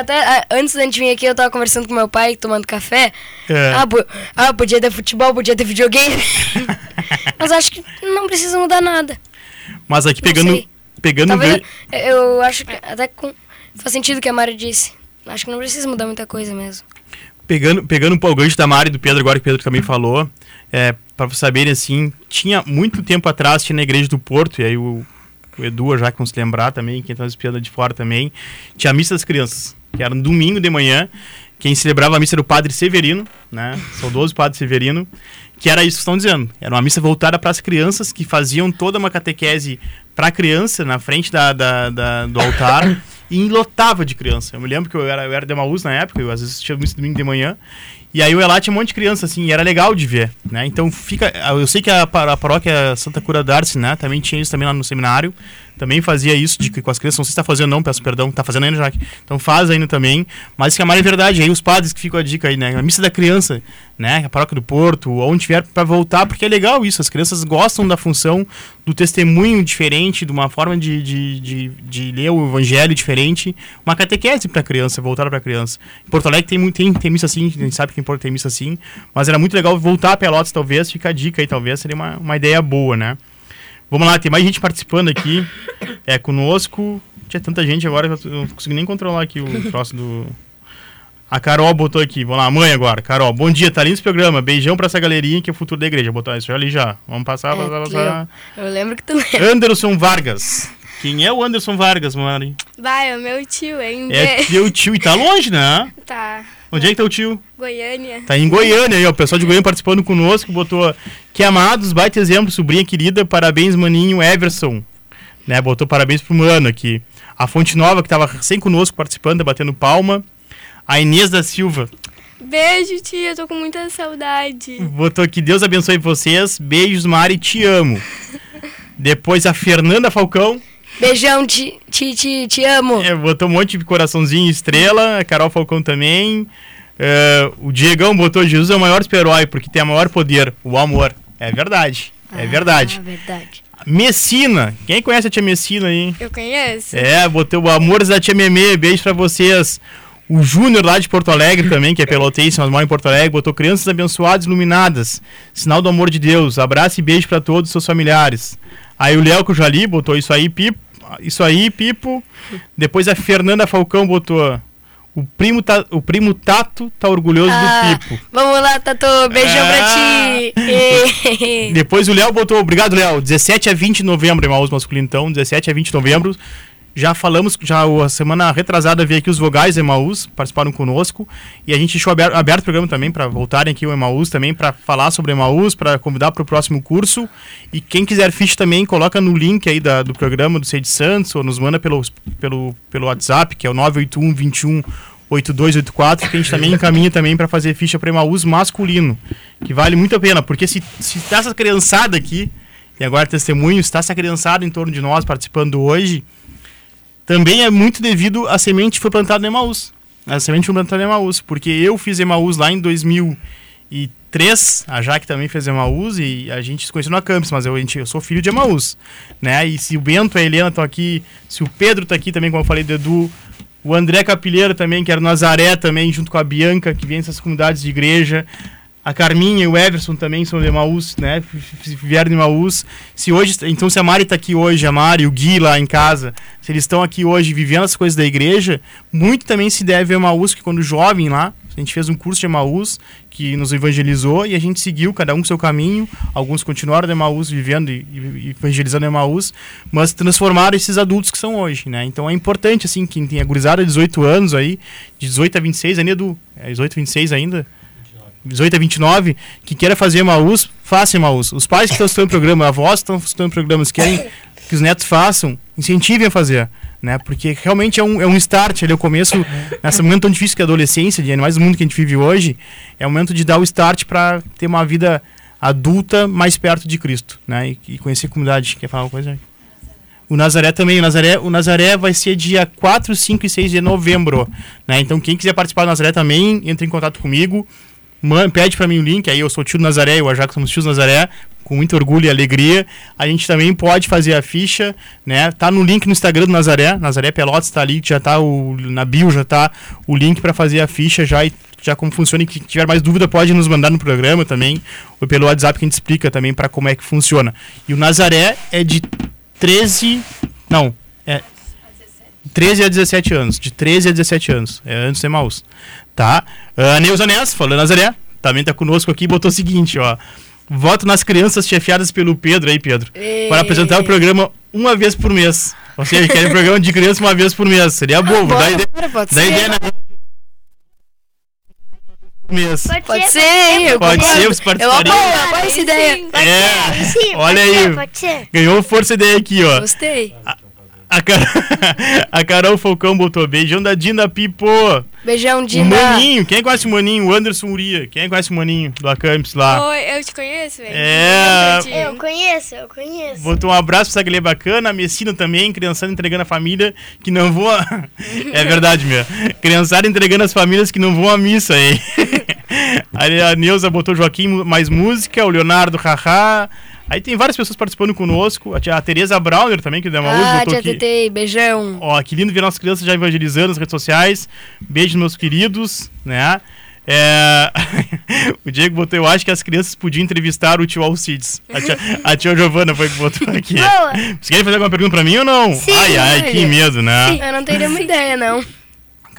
até antes da gente vir aqui, eu tava conversando com meu pai, tomando café. É. Ah, ah, podia ter futebol, podia ter videogame. Mas acho que não precisa mudar nada. Mas aqui Não pegando... sei. Pegando Talvez. gan- Eu acho que até com, faz sentido o que a Mari disse. Acho que não precisa mudar muita coisa mesmo. Pegando, pegando um pouco o gancho da Mari e do Pedro, agora que o Pedro também falou, é, para saberem assim, tinha muito tempo atrás, tinha na igreja do Porto, e aí o, o Edu, já que vão se lembrar também, quem tá espiando de fora também, tinha a missa das crianças, que era no domingo de manhã, quem celebrava a missa era o padre Severino, né? Saudoso padre Severino, que era isso que estão dizendo. Era uma missa voltada para as crianças que faziam toda uma catequese para a criança na frente da, da- da- do altar e lotava de criança. Eu me lembro que eu era, eu era de Maús na época, eu às vezes tinha missa domingo de manhã. E aí eu ia lá, tinha um monte de criança, assim, e era legal de ver, né? Então fica... Eu sei que a, a paróquia Santa Cura d'Arce, né? Também tinha isso também lá no seminário. Também fazia isso de, que com as crianças. Não sei se tá fazendo não, peço perdão. Tá fazendo ainda, Jaque. Então faz ainda também. Mas que a Mara é verdade. Aí os padres que ficam a dica aí, né? A missa da criança, né? A paróquia do Porto, onde tiver para voltar, porque é legal isso. As crianças gostam da função do testemunho diferente, de uma forma de, de, de, de ler o evangelho diferente. Uma catequese pra criança, voltar pra criança. Em Porto Alegre tem, tem, tem missa assim, a gente sabe que em Porto tem missa assim. Mas era muito legal voltar a Pelotas, talvez. Fica a dica aí, talvez. Seria uma, uma ideia boa, né? Vamos lá, tem mais gente participando aqui. É conosco. Tinha tanta gente agora que eu não consigo nem controlar aqui o troço do. A Carol botou aqui. Vamos lá, mãe agora. Carol, bom dia, tá lindo esse programa. Beijão pra essa galerinha que é o futuro da igreja. Botou isso ali já. Vamos passar, É, passar, passar. Eu lembro que tu lembra. Anderson Vargas. Quem é o Anderson Vargas, Mari? Vai, é o meu tio, hein? É teu tio. E tá longe, né? Tá. Onde é que tá o tio? Goiânia. Tá em Goiânia aí, ó. O pessoal de Goiânia participando conosco, botou que amados, baita exemplo, sobrinha querida, parabéns, maninho Everson. Né, botou parabéns pro mano aqui. A Fonte Nova, que tava sem conosco, participando, batendo palma. A Inês da Silva Beijo, tia. Tô com muita saudade. botou aqui, Deus abençoe vocês. Beijos, Mari, te amo. Depois a Fernanda Falcão, Beijão, te, te, te, te amo. é, botou um monte de coraçãozinho estrela. A Carol Falcão também. É, o Diegão botou Jesus é o maior super-herói, porque tem o maior poder, o amor. É verdade. É verdade. Ah, verdade. Messina. Quem conhece a tia Messina aí? Eu conheço. É, botei o Amores da Tia Memê. Beijo pra vocês. O Júnior lá de Porto Alegre também, que é pelotense, mas mora em Porto Alegre, botou crianças abençoadas, iluminadas. Sinal do amor de Deus. Abraço e beijo pra todos os seus familiares. Aí o Léo que eu já li botou isso aí, Pipo. Isso aí, Pipo. Depois a Fernanda Falcão botou. O primo, tá, o primo Tato tá orgulhoso Ah, do Pipo. Vamos lá, Tatu. Beijão Ah. pra ti. Depois o Léo botou, obrigado Léo, 17 a 20 de novembro, Emaús masculino então, 17 a 20 de novembro. Já falamos, já a semana retrasada veio aqui os vogais Emaús, participaram conosco. E a gente deixou aberto, aberto o programa também para voltarem aqui o Emaús também, para falar sobre Emaús, para convidar para o próximo curso. E quem quiser ficha também, coloca no link aí da, do programa do Sede Santos, ou nos manda pelo, pelo, pelo WhatsApp, que é o 981 21 8284, que a gente também encaminha também para fazer ficha para Emaús masculino, que vale muito a pena, porque se, se tá essa criançada aqui, e agora testemunho, está essa criançada em torno de nós participando hoje, também é muito devido à semente que foi plantada no Emaús. A semente foi plantada no Emaús, porque eu fiz Emaús lá em 2003, a Jaque também fez Emaús e a gente se conheceu na Campus, mas eu, a gente, eu sou filho de Emaús, né? E se o Bento e a Helena estão aqui, se o Pedro está aqui também, como eu falei do Edu, o André Capilheiro também, que era Nazaré também, junto com a Bianca, que vem dessas comunidades de igreja. A Carminha e o Everson também são de Emaús, né? Vieram de Emaús. Se hoje, então se a Mari está aqui hoje, a Mari, o Gui lá em casa, se eles estão aqui hoje vivendo as coisas da igreja, muito também se deve a Emaús, que quando jovem lá, a gente fez um curso de Emaús que nos evangelizou e a gente seguiu cada um seu caminho. Alguns continuaram de Emaús vivendo e, evangelizando Emaús, mas transformaram esses adultos que são hoje, né? Então é importante assim quem tem a gurizada de 18 anos aí, de 18 a 26, ainda do é 18 a 26 ainda. 18 a 29, que queira fazer Emaús, faça Emaús. Os pais que estão estudando programa, avós que estão estudando programas, querem que os netos façam, incentivem a fazer né? Porque realmente é um, é um start, é o começo, nesse momento tão difícil que é a adolescência, de mais o mundo que a gente vive hoje, é o momento de dar o start para ter uma vida adulta mais perto de Cristo, né? E, e conhecer a comunidade. Quer falar uma coisa? O Nazaré também, o Nazaré, o Nazaré vai ser dia 4, 5 e 6 de novembro, né? Então quem quiser participar do Nazaré também, entre em contato comigo, pede para mim o link, aí eu sou o tio Nazaré, o Ajax somos tios Nazaré, com muito orgulho e alegria. A gente também pode fazer a ficha, né? Tá no link no Instagram do Nazaré, Nazaré Pelotas tá ali, já tá o na bio já tá o link para fazer a ficha já e já como funciona e quem tiver mais dúvida pode nos mandar no programa também ou pelo WhatsApp que a gente explica também para como é que funciona. E o Nazaré é de 13, não, é 13 a 17 anos, de 13 a 17 anos, é antes de Maus, tá? A Neuza Ness, falando Nazaré, também tá conosco aqui, botou o seguinte, ó. Voto nas crianças chefiadas pelo Pedro aí, Pedro. Ei. Para apresentar o programa uma vez por mês. Ou seja, querem programa de criança uma vez por mês. Seria bom. Dá ideia, dá ser. ideia na por mês. Pode ser, hein? Eu Pode ser, você Eu participaria. apoio, apoio essa ideia. É, Sim, olha pode aí. Ser, pode ser. Ganhou força ideia aqui, ó. Gostei. A, Car... a Carol Falcão botou beijão da Dina Pipo. Beijão, O Dina. Maninho, quem conhece o Maninho? O Anderson Uria. Quem conhece o Maninho do Acamps lá? Oi, eu te conheço, velho. É. Eu conheço, eu conheço. Botou um abraço pra essa bacana, a Messina também, criançada entregando a família que não vão. A... é verdade, meu. Criançada entregando as famílias que não vão à missa aí a Neuza botou Joaquim mais música, o Leonardo Haha. Aí tem várias pessoas participando conosco. A, tia- a Tereza Browner também, que deu uma Ah, tia aqui. Tetei, beijão. Ó, que lindo ver nossas crianças já evangelizando nas redes sociais. Beijo, meus queridos, né? É... o Diego botou, eu acho que as crianças podiam entrevistar o tio Alcides. A tia, a tia Giovana foi que botou aqui. Boa. Você quer fazer alguma pergunta pra mim ou não? Sim, ai, ai, que medo, né? Eu não teria uma ideia, não.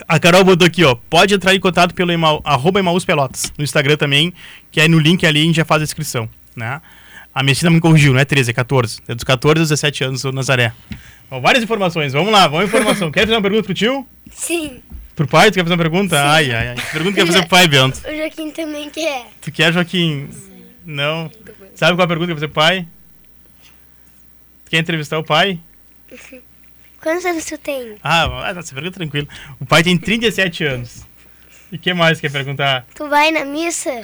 A Carol botou aqui, ó. Pode entrar em contato pelo email, arroba Emaús Pelotas, no Instagram também, que aí no link ali a gente já faz a inscrição, né? A Messina me corrigiu, não é 13, é 14. É dos 14 aos 17 anos, o Nazaré. Ó, várias informações, vamos lá, vamos informação. Quer fazer uma pergunta pro tio? Sim, Pro pai? Tu quer fazer uma pergunta? Ai, ai, ai. Que pergunta quer fazer pro pai, Bento? o Joaquim também quer. Tu quer, Joaquim? Não. Sabe qual a pergunta que quer fazer pro pai? Tu quer entrevistar o pai? Quantos anos tu tem? Ah, essa pergunta é tranquila. O pai tem 37 anos. E o que mais quer perguntar? Tu vai na missa?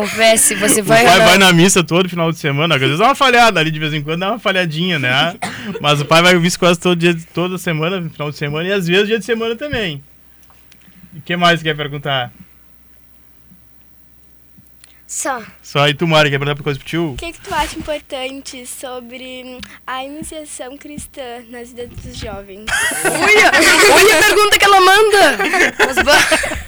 Confesse, você O vai. pai ou não? vai na missa todo final de semana. Às vezes dá uma falhada ali, de vez em quando dá uma falhadinha, né? Mas o pai vai vir quase todo dia, toda semana, final de semana, e às vezes dia de semana também. E o que mais quer perguntar? Só. Só aí tu, Mari, quer perguntar coisa pro tio? O que, que tu acha importante sobre a iniciação cristã nas vidas dos jovens? Olha, olha a pergunta que ela manda.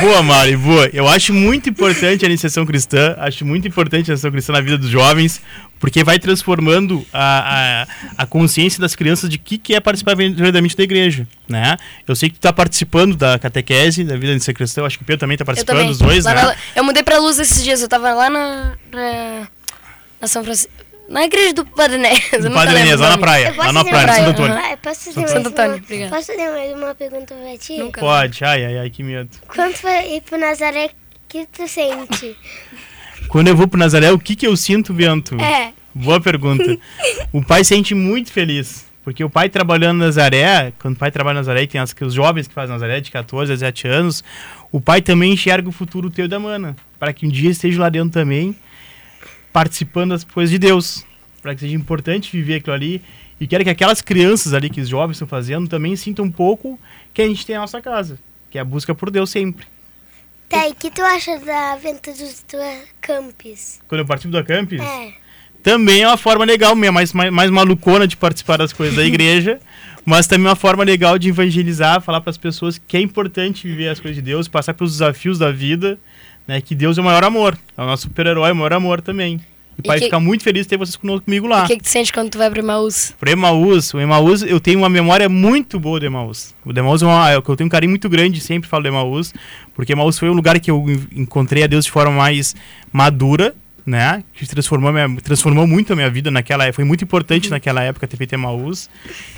Boa, Mari, boa. Eu acho muito importante a iniciação cristã, acho muito importante a iniciação cristã na vida dos jovens, porque vai transformando a, a, a consciência das crianças de que, que é participar verdadeiramente da igreja, né? Eu sei que tu tá participando da catequese, da vida da iniciação cristã, eu acho que o Pedro também tá participando, também. os dois, Lá né? na- eu mudei pra luz esses dias, eu tava lá na. na, na São Francisco. Na igreja do Padre eu Do Padre lembro Enéas, o lá na praia. Lá na praia, Santo Antônio. Ah, posso fazer, Santo mais Antônio, uma, obrigado. posso fazer mais uma pergunta pra ti? Nunca. Pode, ai, ai, ai, que medo. Quando foi ir pro Nazaré, o que tu sente? Quando eu vou pro Nazaré, o que que eu sinto, Bento? É. Boa pergunta. o pai sente muito feliz. Porque o pai trabalhando na Nazaré, quando o pai trabalha na Nazaré, tem as, os jovens que fazem Nazaré, de 14 a 17 anos, o pai também enxerga o futuro teu e da mana. Para que um dia esteja lá dentro também, participando das coisas de Deus. Para que seja importante viver aquilo ali. E quero que aquelas crianças ali que os jovens estão fazendo também sintam um pouco que a gente tem a nossa casa. Que é a busca por Deus sempre. Tá, e o que tu acha da venda dos tua campus? Quando eu participo da Campus, É. também é uma forma legal, minha mais, mais, mais malucona de participar das coisas da igreja, mas também é uma forma legal de evangelizar, falar para as pessoas que é importante viver as coisas de Deus, passar pelos desafios da vida, né? Que Deus é o maior amor, é o nosso super-herói, é o maior amor também. E o E pai que- fica muito feliz de ter vocês conosco- comigo lá. O que, que tu sente quando tu vai pro Emaús? Pro Emaús, o Emaús, eu tenho uma memória muito boa do Emaús. O Emaús é uma, é o que eu tenho um carinho muito grande, sempre falo do Emaús, porque Emaús foi um lugar que eu en- encontrei a Deus de forma mais madura, né? Que transformou, minha, transformou muito a minha vida naquela época. Foi muito importante naquela época ter feito Emaús.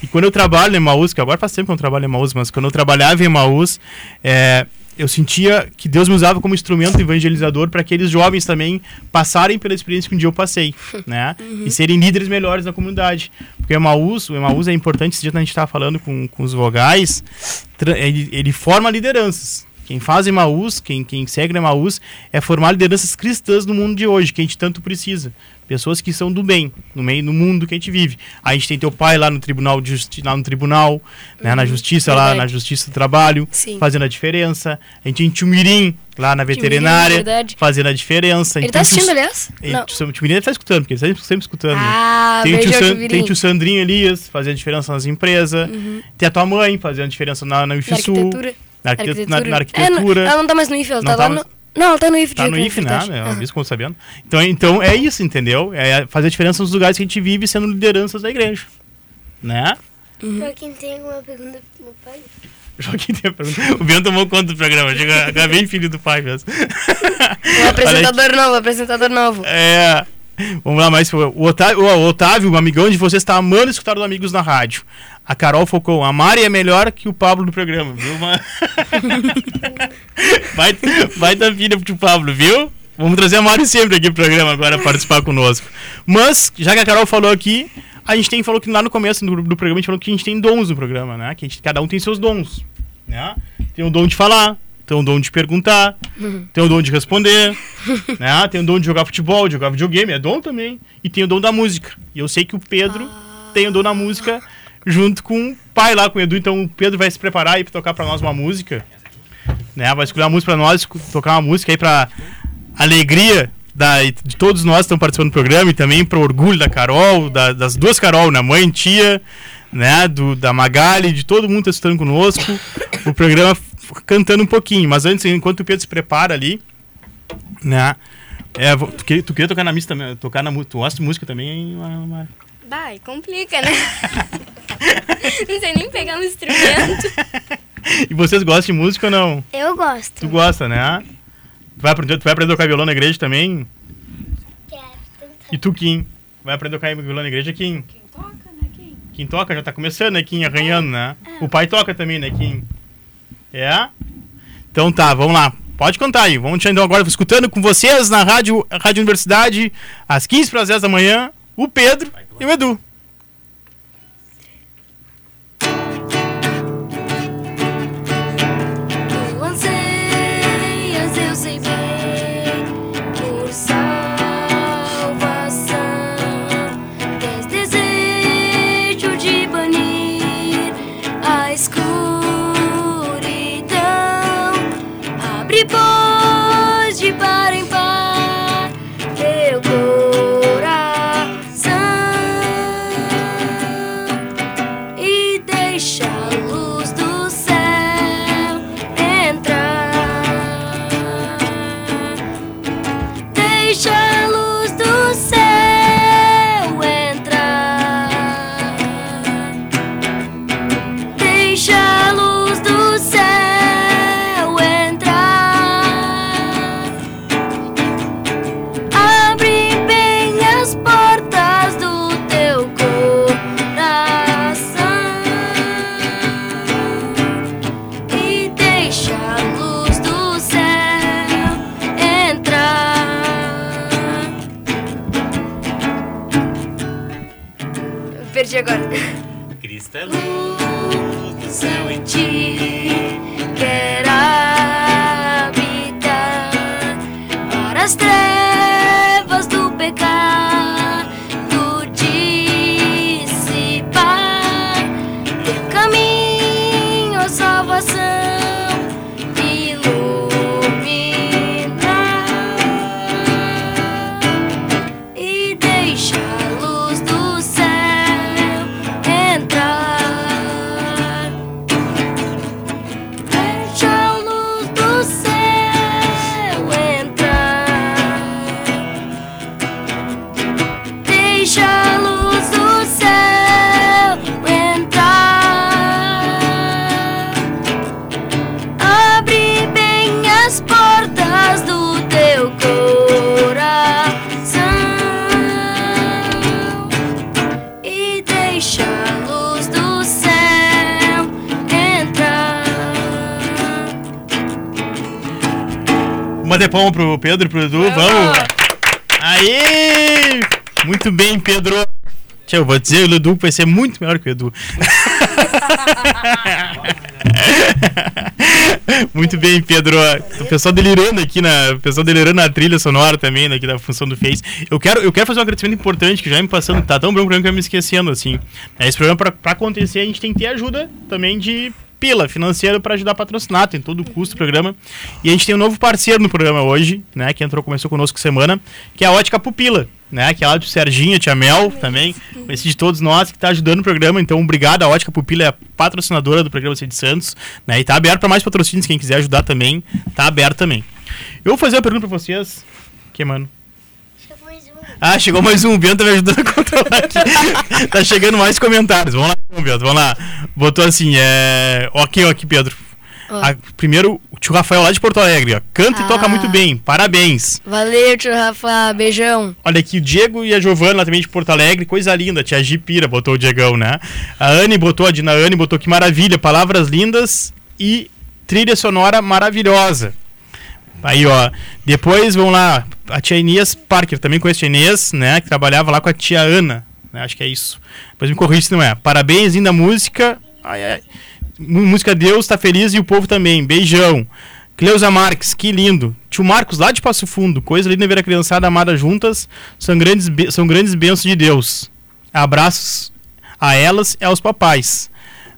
E quando eu trabalho em Emaús, que agora faz tempo que eu trabalho em Emaús, mas quando eu trabalhava em Emaús, é, eu sentia que Deus me usava como instrumento evangelizador para aqueles jovens também passarem pela experiência que um dia eu passei, né? E serem líderes melhores na comunidade. Porque o Emaús, o Emaús é importante, esse dia a gente estava falando com, com os vogais, ele, ele forma lideranças. Quem faz Emaús, quem, quem segue Emaús, é formar lideranças cristãs no mundo de hoje, que a gente tanto precisa. Pessoas que são do bem, no meio do mundo que a gente vive. A gente tem teu pai lá no tribunal, de lá no tribunal, né, na justiça, lá na justiça do trabalho, Sim. fazendo a diferença. A gente tem tio Mirim lá na veterinária, verdade. fazendo a diferença. Ele tá assistindo, aliás? Ele- Não. Tio, tio Mirim deve estar escutando, porque ele está sempre escutando. né? Ah, tem, o San- tem o tio Sandrinho Elias fazendo diferença nas empresas. Tem a tua mãe fazendo diferença na, na Na UFSU. arquitetura. Na, arquite- na- arquitetura. na arquitetura. É, ela não tá mais no IF, ela Não tá tá lá no... Não, tá no IF. Tá de no IF, né? verdade. É Aham. isso que eu tô sabendo. Então, então é isso, entendeu? É fazer a diferença nos lugares que a gente vive sendo lideranças da igreja. Né? Joaquim, tem alguma pergunta pro meu pai? Joaquim tem a pergunta. O Biano tomou conta do programa. Chega, acabei filho do pai mesmo. Um apresentador novo, apresentador novo. É. Vamos lá, mais. O Otávio, o Otávio, um amigão de vocês, está amando escutar os amigos na rádio. A Carol focou. A Mari é melhor que o Pablo do programa, viu? Vai, vai dar filha pro Pablo, viu? Vamos trazer a Mari sempre aqui pro programa agora participar conosco. Mas, já que a Carol falou aqui, a gente tem falou que lá no começo do, do programa a gente falou que a gente tem dons no programa, né? Que a gente, cada um tem seus dons, né? Tem o dom de falar, tem o dom de perguntar, tem o dom de responder, né? Tem o dom de jogar futebol, de jogar videogame, é dom também. E tem o dom da música. E eu sei que o Pedro tem o dom da música junto com o pai lá, com o Edu. Então o Pedro vai se preparar aí pra tocar pra nós uma música. Né? Vai escolher uma música pra nós, tocar uma música aí pra alegria da, de todos nós que estão participando do programa e também pro orgulho da Carol, da- das duas Carol, né? Mãe, tia, né? Do, da Magali, de todo mundo que tá escutando conosco. O programa cantando um pouquinho. Mas antes, enquanto o Pedro se prepara ali, né? É, tu, queria, tu queria tocar na missa também, tocar na. Tu gosta de música também, Mari? Vai, complica, né? não sei nem pegar um instrumento. E vocês gostam de música ou não? Eu gosto. Tu gosta, né? Tu vai aprender, tu vai aprender a tocar violão na igreja também? Quero. E tu, Kim? Vai aprender a tocar violão na igreja, Kim? Quem toca, né, Kim? Quem toca já tá começando, né, Kim? Arranhando, né? O pai toca também, né, Kim? É? Então tá, vamos lá. Pode contar aí. Vamos então agora escutando com vocês na Rádio, Rádio Universidade, às 15 para as 10 da manhã, o Pedro e o Edu. Palma pro Pedro e pro Edu, vamos! Aê! Muito bem, Pedro! Tchau, eu vou dizer, o Edu vai ser muito melhor que o Edu. muito bem, Pedro. O pessoal delirando aqui na, o pessoal delirando na trilha sonora também, né, aqui da função do Face. Eu quero, eu quero fazer um agradecimento importante que já me passando, tá tão bom o programa que eu me esquecendo assim. É, Esse programa pra acontecer, a gente tem que ter ajuda também de pila financeira para ajudar a patrocinar, tem todo o custo do programa. E a gente tem um novo parceiro no programa hoje, né, que entrou, começou conosco semana, que é a Ótica Pupila, né, que é lá do Serginho, Tia Mel também, esse de todos nós que está ajudando o programa. Então, obrigado, a Ótica Pupila é a patrocinadora do programa de Santos, né, e tá aberto para mais patrocínios, quem quiser ajudar também, tá aberto também. Eu vou fazer uma pergunta para vocês, que mano? Ah, chegou mais um. O Bento tá me ajudando a controlar aqui. tá chegando mais comentários. Vamos lá, Bento, vamos lá. Botou assim, é. Ok, aqui, Pedro. Ah, primeiro, o tio Rafael lá de Porto Alegre, ó. Canta e toca Ah. muito bem. Parabéns. Valeu, tio Rafa. Beijão. Olha aqui, o Diego e a Giovana lá também de Porto Alegre, coisa linda. Tia Gipira botou o Diegão, né? A Anne botou, a Dina Anne botou que maravilha, palavras lindas e trilha sonora maravilhosa. Aí, ó. Depois, vamos lá, a tia Inês Parker, também conheço a Inês, né? Que trabalhava lá com a tia Ana, né? Acho que é isso. Depois me corrija se não é. Parabéns, linda música. Ai, ai. Mú- Música Deus tá feliz e o povo também. Beijão. Cleusa Marques, que lindo. Tio Marcos, lá de Passo Fundo. Coisa linda ver a criançada amada juntas. São grandes, são grandes bênçãos de Deus. Abraços a elas e aos papais.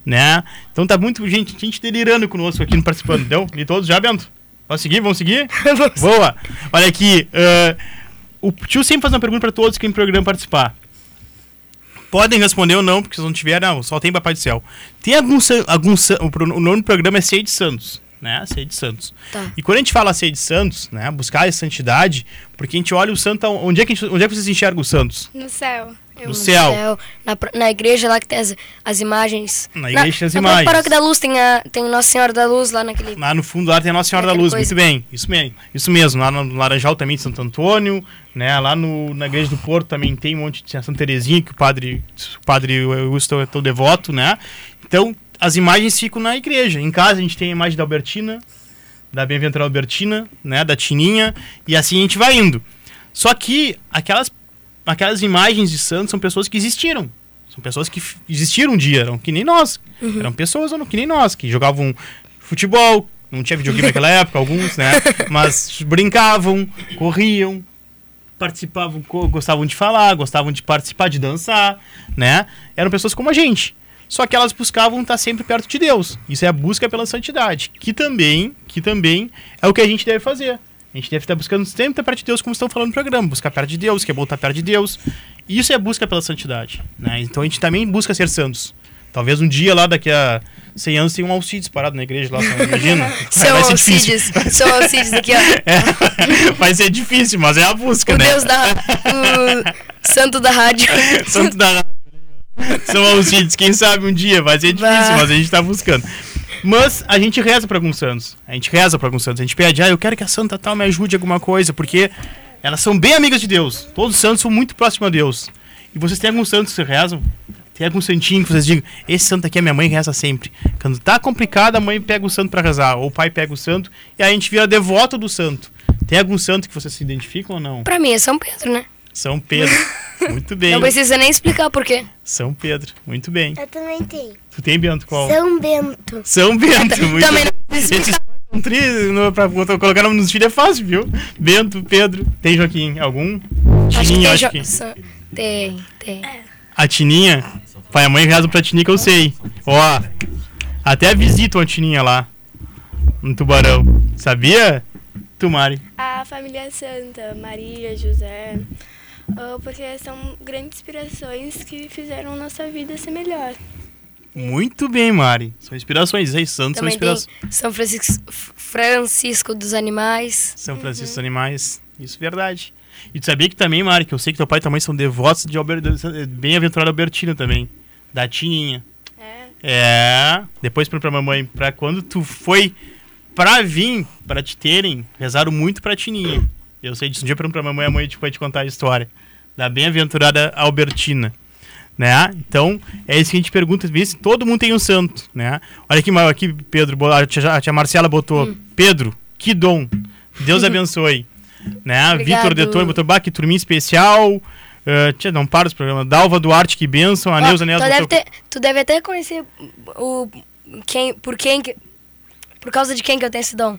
Né? Então tá muito gente, gente delirando conosco aqui no participando. Deu? E todos já, Bento? Vamos seguir? Vamos seguir? Boa! Olha aqui. ah, o tio sempre faz uma pergunta para todos que no programa participar. Podem responder ou não, porque se não tiver, não, só tem Papai do Céu. Tem algum, algum o, o nome do programa é Ceia de Santos, né? Ceia de Santos. Tá. E quando a gente fala Ceia de Santos, né? Buscar a santidade, porque a gente olha o santo, onde é que, a gente- onde é que vocês enxergam os santos? No céu. Eu No céu. Na, pro- na igreja lá que tem as, as imagens. Na igreja tem as na imagens. própria Paróquia da Luz tem, a, tem Nossa Senhora da Luz lá naquele. Lá no fundo lá tem a Nossa Senhora da Luz, coisa. muito bem. Isso mesmo. Isso mesmo. Lá no Laranjal também de Santo Antônio, né? Lá no, na igreja do Porto também tem um monte de Santa Terezinha que o padre o padre Augusto é tão devoto, né? Então, as imagens ficam na igreja. Em casa a gente tem a imagem da Albertina, da Bem-aventurada Albertina, né, da Tininha, e assim a gente vai indo. Só que aquelas aquelas imagens de santos são pessoas que existiram. São pessoas que existiram um dia, eram que nem nós. Eram pessoas eram que nem nós, que jogavam futebol, não tinha videogame naquela época, alguns, né? Mas brincavam, corriam, participavam, gostavam de falar, gostavam de participar, de dançar, né? Eram pessoas como a gente. Só que elas buscavam estar sempre perto de Deus. Isso é a busca pela santidade, que também, que também é o que a gente deve fazer. A gente deve estar buscando sempre estar perto de Deus, como estão falando no programa. Buscar perto de Deus, que é bom estar perto de Deus. Isso é busca pela santidade. Né? Então a gente também busca ser santos. Talvez um dia lá, daqui a 100 anos, tenha um Alcides parado na igreja lá, imagina? São Vai ser difícil. Alcides. São Alcides aqui, ó. É, vai ser difícil, mas é a busca, O né? Deus da. O santo da rádio. Santo da rádio. São Alcides, quem sabe um dia vai ser difícil, Bah. mas a gente tá buscando. Mas a gente reza pra alguns santos. A gente reza pra alguns santos. A gente pede, ah, eu quero que a santa tal me ajude em alguma coisa, porque elas são bem amigas de Deus. Todos os santos são muito próximos a Deus. E vocês têm alguns santos que vocês rezam? Tem algum santinho que vocês digam, esse santo aqui a minha mãe reza sempre. Quando tá complicado, a mãe pega o santo pra rezar, ou o pai pega o santo, e aí a gente vira devoto do santo. Tem algum santo que vocês se identificam ou não? Pra mim é São Pedro, né? São Pedro. Muito bem. Não precisa nem explicar por quê. São Pedro. Muito bem. Eu também tenho. Tu tem, Bento, qual? São Bento. São Bento. Muito Também não precisa um tri, no, pra colocar nome nos filhos é fácil, viu? Bento, Pedro. Tem, Joaquim? Algum? Acho que Tininha, tem. acho jo- que. Tem, tem. A Tininha. Pai e a mãe rezam pra Tininha que eu sei. Ó. Até visitam a Tininha lá. No Tubarão. Sabia? Tu, Mari. A família Santa, Maria, José, ah, porque são grandes inspirações que fizeram nossa vida ser melhor. Muito bem, Mari. São inspirações. Santos são Também tem inspirações. São Francisco, Francisco dos Animais. São Francisco dos Animais. Isso é verdade. E tu sabia que também, Mari, que eu sei que teu pai e tua mãe são devotos de Albert, bem-aventurado Albertina também. Da Tininha. É, É. Depois pra, pra mamãe, pra quando tu foi pra vir, pra te terem, rezaram muito pra Tininha. Eu sei disso. Um dia pergunto pra mamãe, a mãe vai te contar a história. Da bem-aventurada Albertina. Né? Então, é isso que a gente pergunta, se todo mundo tem um santo, né? Olha aqui, aqui Pedro, a tia, a tia Marcela botou, Hum. Pedro, que dom, Deus abençoe, né? Vitor Detone botou, bah, que turminha especial, uh, tia, não para os programas, Dalva Duarte, que bênção, a Ó, Neuza Neves tu, deve ter, tu deve até conhecer o quem, por quem, que- por causa de quem que eu tenho esse dom.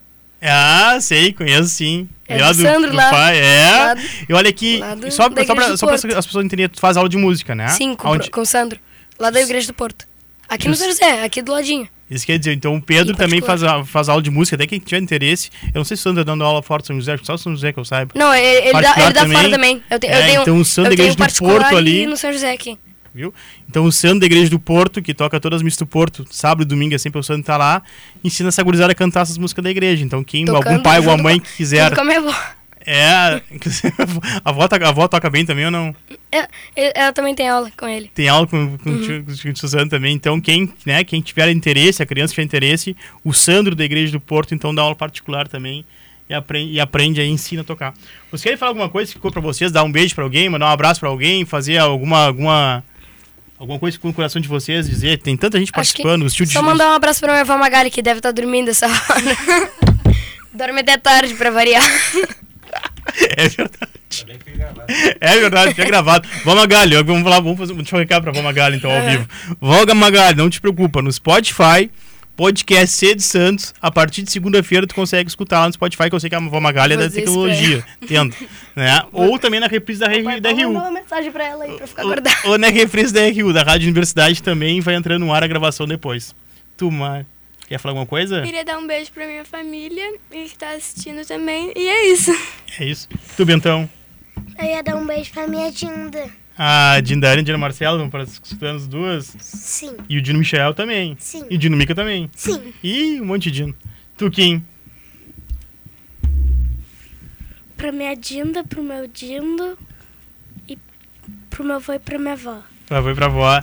Ah, sei, conheço sim, É lá do Sandro lá. pai, é, Lá do- e olha aqui, do- só, da só, Igreja pra, do só pra as pessoas entenderem, tu faz aula de música, né? Sim, com, Aonde- com o Sandro. Lá da Igreja do Porto. Aqui no Isso. São José, aqui do ladinho. Isso quer dizer, então o Pedro também faz, faz aula de música, até quem tiver interesse. Eu não sei se o Sandro tá dando aula fora de São José, só São José que eu saiba. Não, ele, ele dá, ele dá também? fora também. Eu, te, eu É, tenho, então o Sandro eu da Igreja tenho do Porto ali- no São José aqui. Viu? Então o Sandro da Igreja do Porto, que toca todas as missas do Porto, sábado e domingo, é sempre o Sandro tá lá, ensina essa gurizada a cantar essas músicas da igreja. Então quem, Tocando algum pai ou alguma mãe que quiser... Junto com a minha avó. É, a avó, toca- a avó toca bem também ou não? É, ele- ela também tem aula com ele. Tem aula com, com, o tio- com o tio Suzano também. Então, quem, né, quem tiver interesse, a criança tiver interesse, o Sandro da Igreja do Porto, então, dá aula particular também e aprende, e aprende aí, ensina a tocar. Vocês querem falar alguma coisa que ficou pra vocês? Dar um beijo pra alguém, mandar um abraço pra alguém, fazer alguma. alguma Alguma coisa que ficou no coração de vocês, dizer, tem tanta gente Acho que participando, os tio de Só mandar um abraço pra minha avó Magali, que deve estar dormindo essa hora. Dorme até tarde, pra variar. É verdade. É verdade, fica gravado. Vó Magali, vamos falar, vamos fazer, deixa eu recado pra Vó Magali então ao vivo. Vó Magali, não te preocupa, no Spotify, podcast C de Santos, a partir de segunda-feira tu consegue escutar lá no Spotify, que eu sei que a Vó Magali é da tecnologia, entendo. Né? Ou também na reprise da, R- da Mandar RU. uma mensagem pra ela aí, pra ficar Ou, guardada. ou na reprise da RU, da Rádio Universidade também, vai entrando no ar a gravação depois. Tu, Mar, quer falar alguma coisa? Queria dar um beijo pra minha família e que tá assistindo também. E é isso. É isso. Tu, Bentão. Eu ia dar um beijo pra minha Dinda. A Dindane e a Dina Marcelo, vão para escutando as duas. Sim, E o Dino Michel também. Sim. E o Dino Mica também. sim. Ih, um monte de Dino. Tu, Kim. Pra minha Dinda, pro meu Dindo e pro meu avô e pra minha avó. Pra avó e pra avó.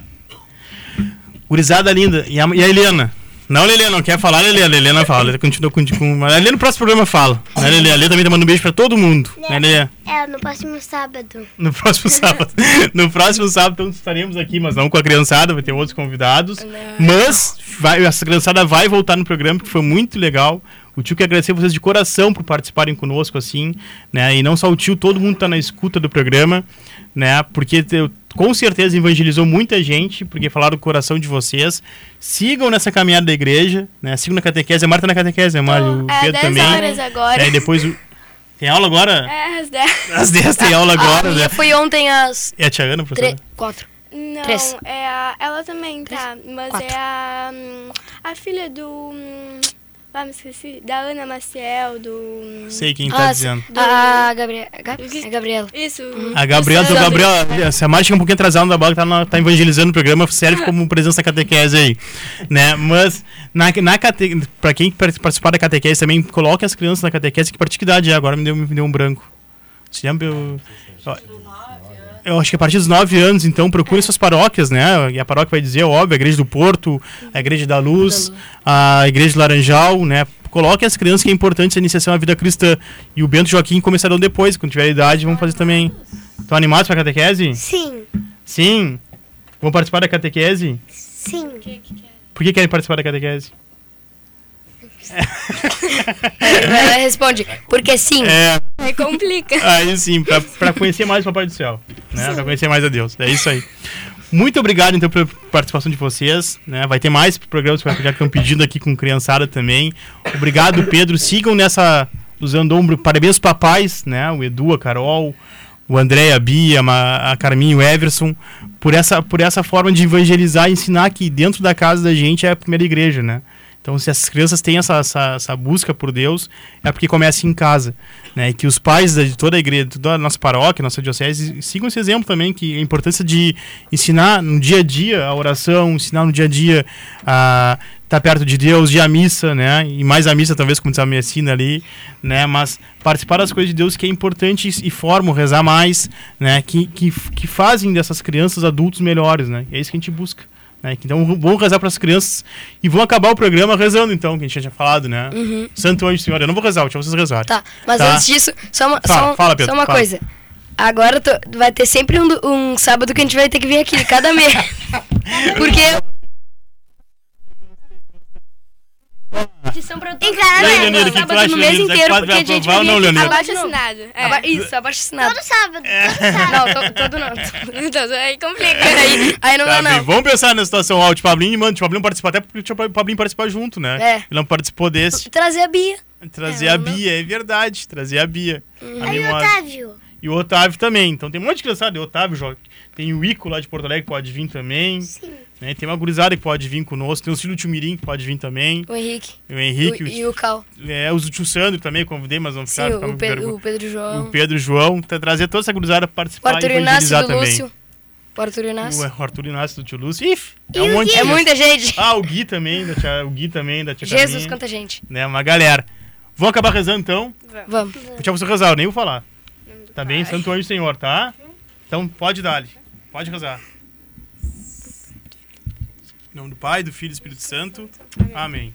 Gurizada linda. E a, e a Helena? Não, Lelê, não quer falar, Lelê. A Helena fala. Lelê continua com, com. A Lelê no próximo programa fala. Né, Lelê? A Lelê também tá mandando um beijo pra todo mundo. Né, Lelê? É, no próximo sábado. No próximo sábado. No próximo sábado então, estaremos aqui, mas não com a criançada, vai ter outros convidados. Mas vai, essa criançada vai voltar no programa, que foi muito legal. O tio quer agradecer vocês de coração por participarem conosco, assim, né? E não só o tio, todo mundo tá na escuta do programa, né? Porque te- com certeza evangelizou muita gente, porque falaram do coração de vocês. Sigam nessa caminhada da igreja, né? Sigam na catequese. A Marta na catequese, a Mário, o é Pedro 10 também. horas agora. É, e depois o... Tem aula agora? É, às 10. Às 10 tem aula agora, a né? foi ontem às É a tia Ana, professora? tre- quatro. Não, Três. é a, ela também tá, mas Quatro. é a, hum, a filha do. Ah, me esqueci. Da Ana Maciel, do. hum, Sei quem tá Ah, dizendo. A Gabriela. É Gabriela. Isso. A Gabriela, do então, Gabriela, se a Mari chega um pouquinho atrasada da bola, tá, na- tá evangelizando o programa, serve como presença catequese aí, né? Mas, na, na cate, pra quem par- participar da catequese também, coloque as crianças na catequese, que partir de que idade é? Agora me deu, me deu um branco. Se lembra, eu, eu, acho que a partir dos 9 anos, então, procure suas paróquias, né? E a paróquia vai dizer, óbvio, a Igreja do Porto, a Igreja da Luz, a Igreja de Laranjal, né? Coloque as crianças, que é importante essa iniciação à vida cristã. E o Bento e o Joaquim começarão depois, quando tiver idade, vão fazer também. Estão animados pra catequese? Sim, Sim. Vão participar da catequese? sim. Por que querem participar da catequese? Ela responde, porque sim. É, Aí complica. aí sim, pra, pra conhecer mais o Papai do Céu. né? Pra conhecer mais a Deus. É isso aí. Muito obrigado, então, pela participação de vocês. Né? Vai ter mais programas que já estão pedindo aqui com criançada também. Obrigado, Pedro. Sigam nessa usando ombro. Parabéns, papais, né? O Edu, a Carol, o André, a Bia, a Carminho, o Everson, por essa, por essa forma de evangelizar e ensinar que dentro da casa da gente é a primeira igreja, né? Então, se as crianças têm essa, essa, essa, busca por Deus, é porque começa em casa. Né? Que os pais de toda a igreja, de toda a nossa paróquia, nossa diocese, sigam esse exemplo também, que a importância de ensinar no dia a dia a oração, ensinar no dia a dia a estar perto de Deus, de à missa, né? E mais a missa, talvez, como diz a medicina ali, né? Mas participar das coisas de Deus que é importante e formam, rezar mais, né? Que, que, que fazem dessas crianças adultos melhores, né? É isso que a gente busca. Né? Então vamos rezar para as crianças e vão acabar o programa rezando, então, que a gente já tinha falado, né? Uhum. Santo Anjo Senhor, eu não vou rezar, deixa vocês rezarem. Tá, mas Tá. antes disso, só uma, Fala, só, um- fala, Pedro, só uma fala. coisa. Agora tô- vai ter sempre um, um sábado que a gente vai ter que vir aqui, cada mês. Porque. Edição todo E aí, Leonino, o que tu sábado acha, no mês inteiro, porque a gente vai não, Leonino? abaixo assinado. É. Aba- Isso, abaixo assinado. Todo sábado. Não, to- todo não. Então, aí complica. Aí, aí não Tá dá, bem, não. vamos pensar na situação. Ó, o Pablinho, mano, o Pablinho participou até porque o Pablinho participar junto, né? É. Ele não participou desse. Trazer a Bia. Trazer É, a não- Bia, é verdade. Trazer a Bia. A Aí o. Otávio. E o Otávio também. Então tem um monte de criançada. O Otávio, tem o Ico lá de Porto Alegre que pode vir também. Né? Tem uma gurizada que pode vir conosco. Tem o filho do Tio Mirim que pode vir também. O Henrique. O Henrique, o, o, e o Cal. é, os do Tio Sandro também, convidei, mas não Sim, ficaram. o, Pe- o Pedro João. o Pedro João. Tá, trazer toda essa gurizada pra O participar Arthur e Inácio evangelizar do também. Lúcio. O Arthur Inácio. O Arthur Inácio do Tio Lúcio. Ih, é E um o monte? É muita gente. Ah, o Gui também, da tia, o Gui também, da tia Jesus, Carminha, quanta gente. Né, uma galera. Vamos acabar rezando então? Vamos. Vou deixar você rezar, eu nem vou falar. Tá bem? Santo Anjo Senhor, tá? Então pode dar -lhe. Pode rezar. Em nome do Pai, do Filho e do Espírito Santo. Amém.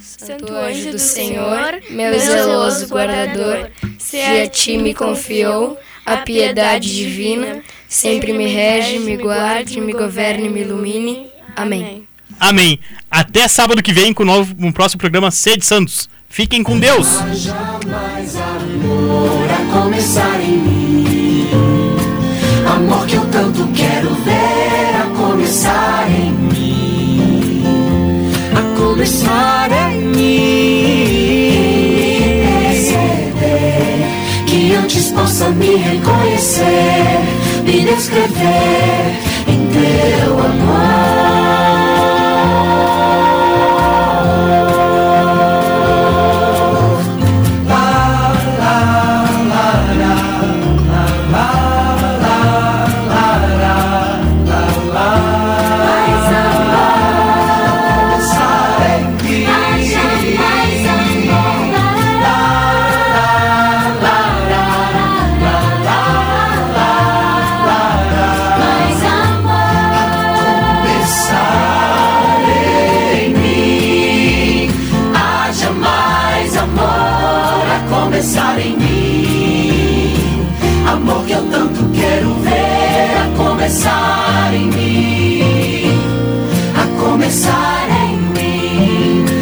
Santo anjo do Senhor, meu zeloso guardador, se a ti me confiou a piedade divina, sempre me rege, me guarde, me governe, me ilumine. Amém. Amém. Até sábado que vem com o novo, um próximo programa Sede Santos. Fiquem com Deus. Jamais amor a começar em mim. Amor que eu tanto quero ver a começar em mim. Começar em mim. Perceber que antes possa me reconhecer, me descrever em teu amor.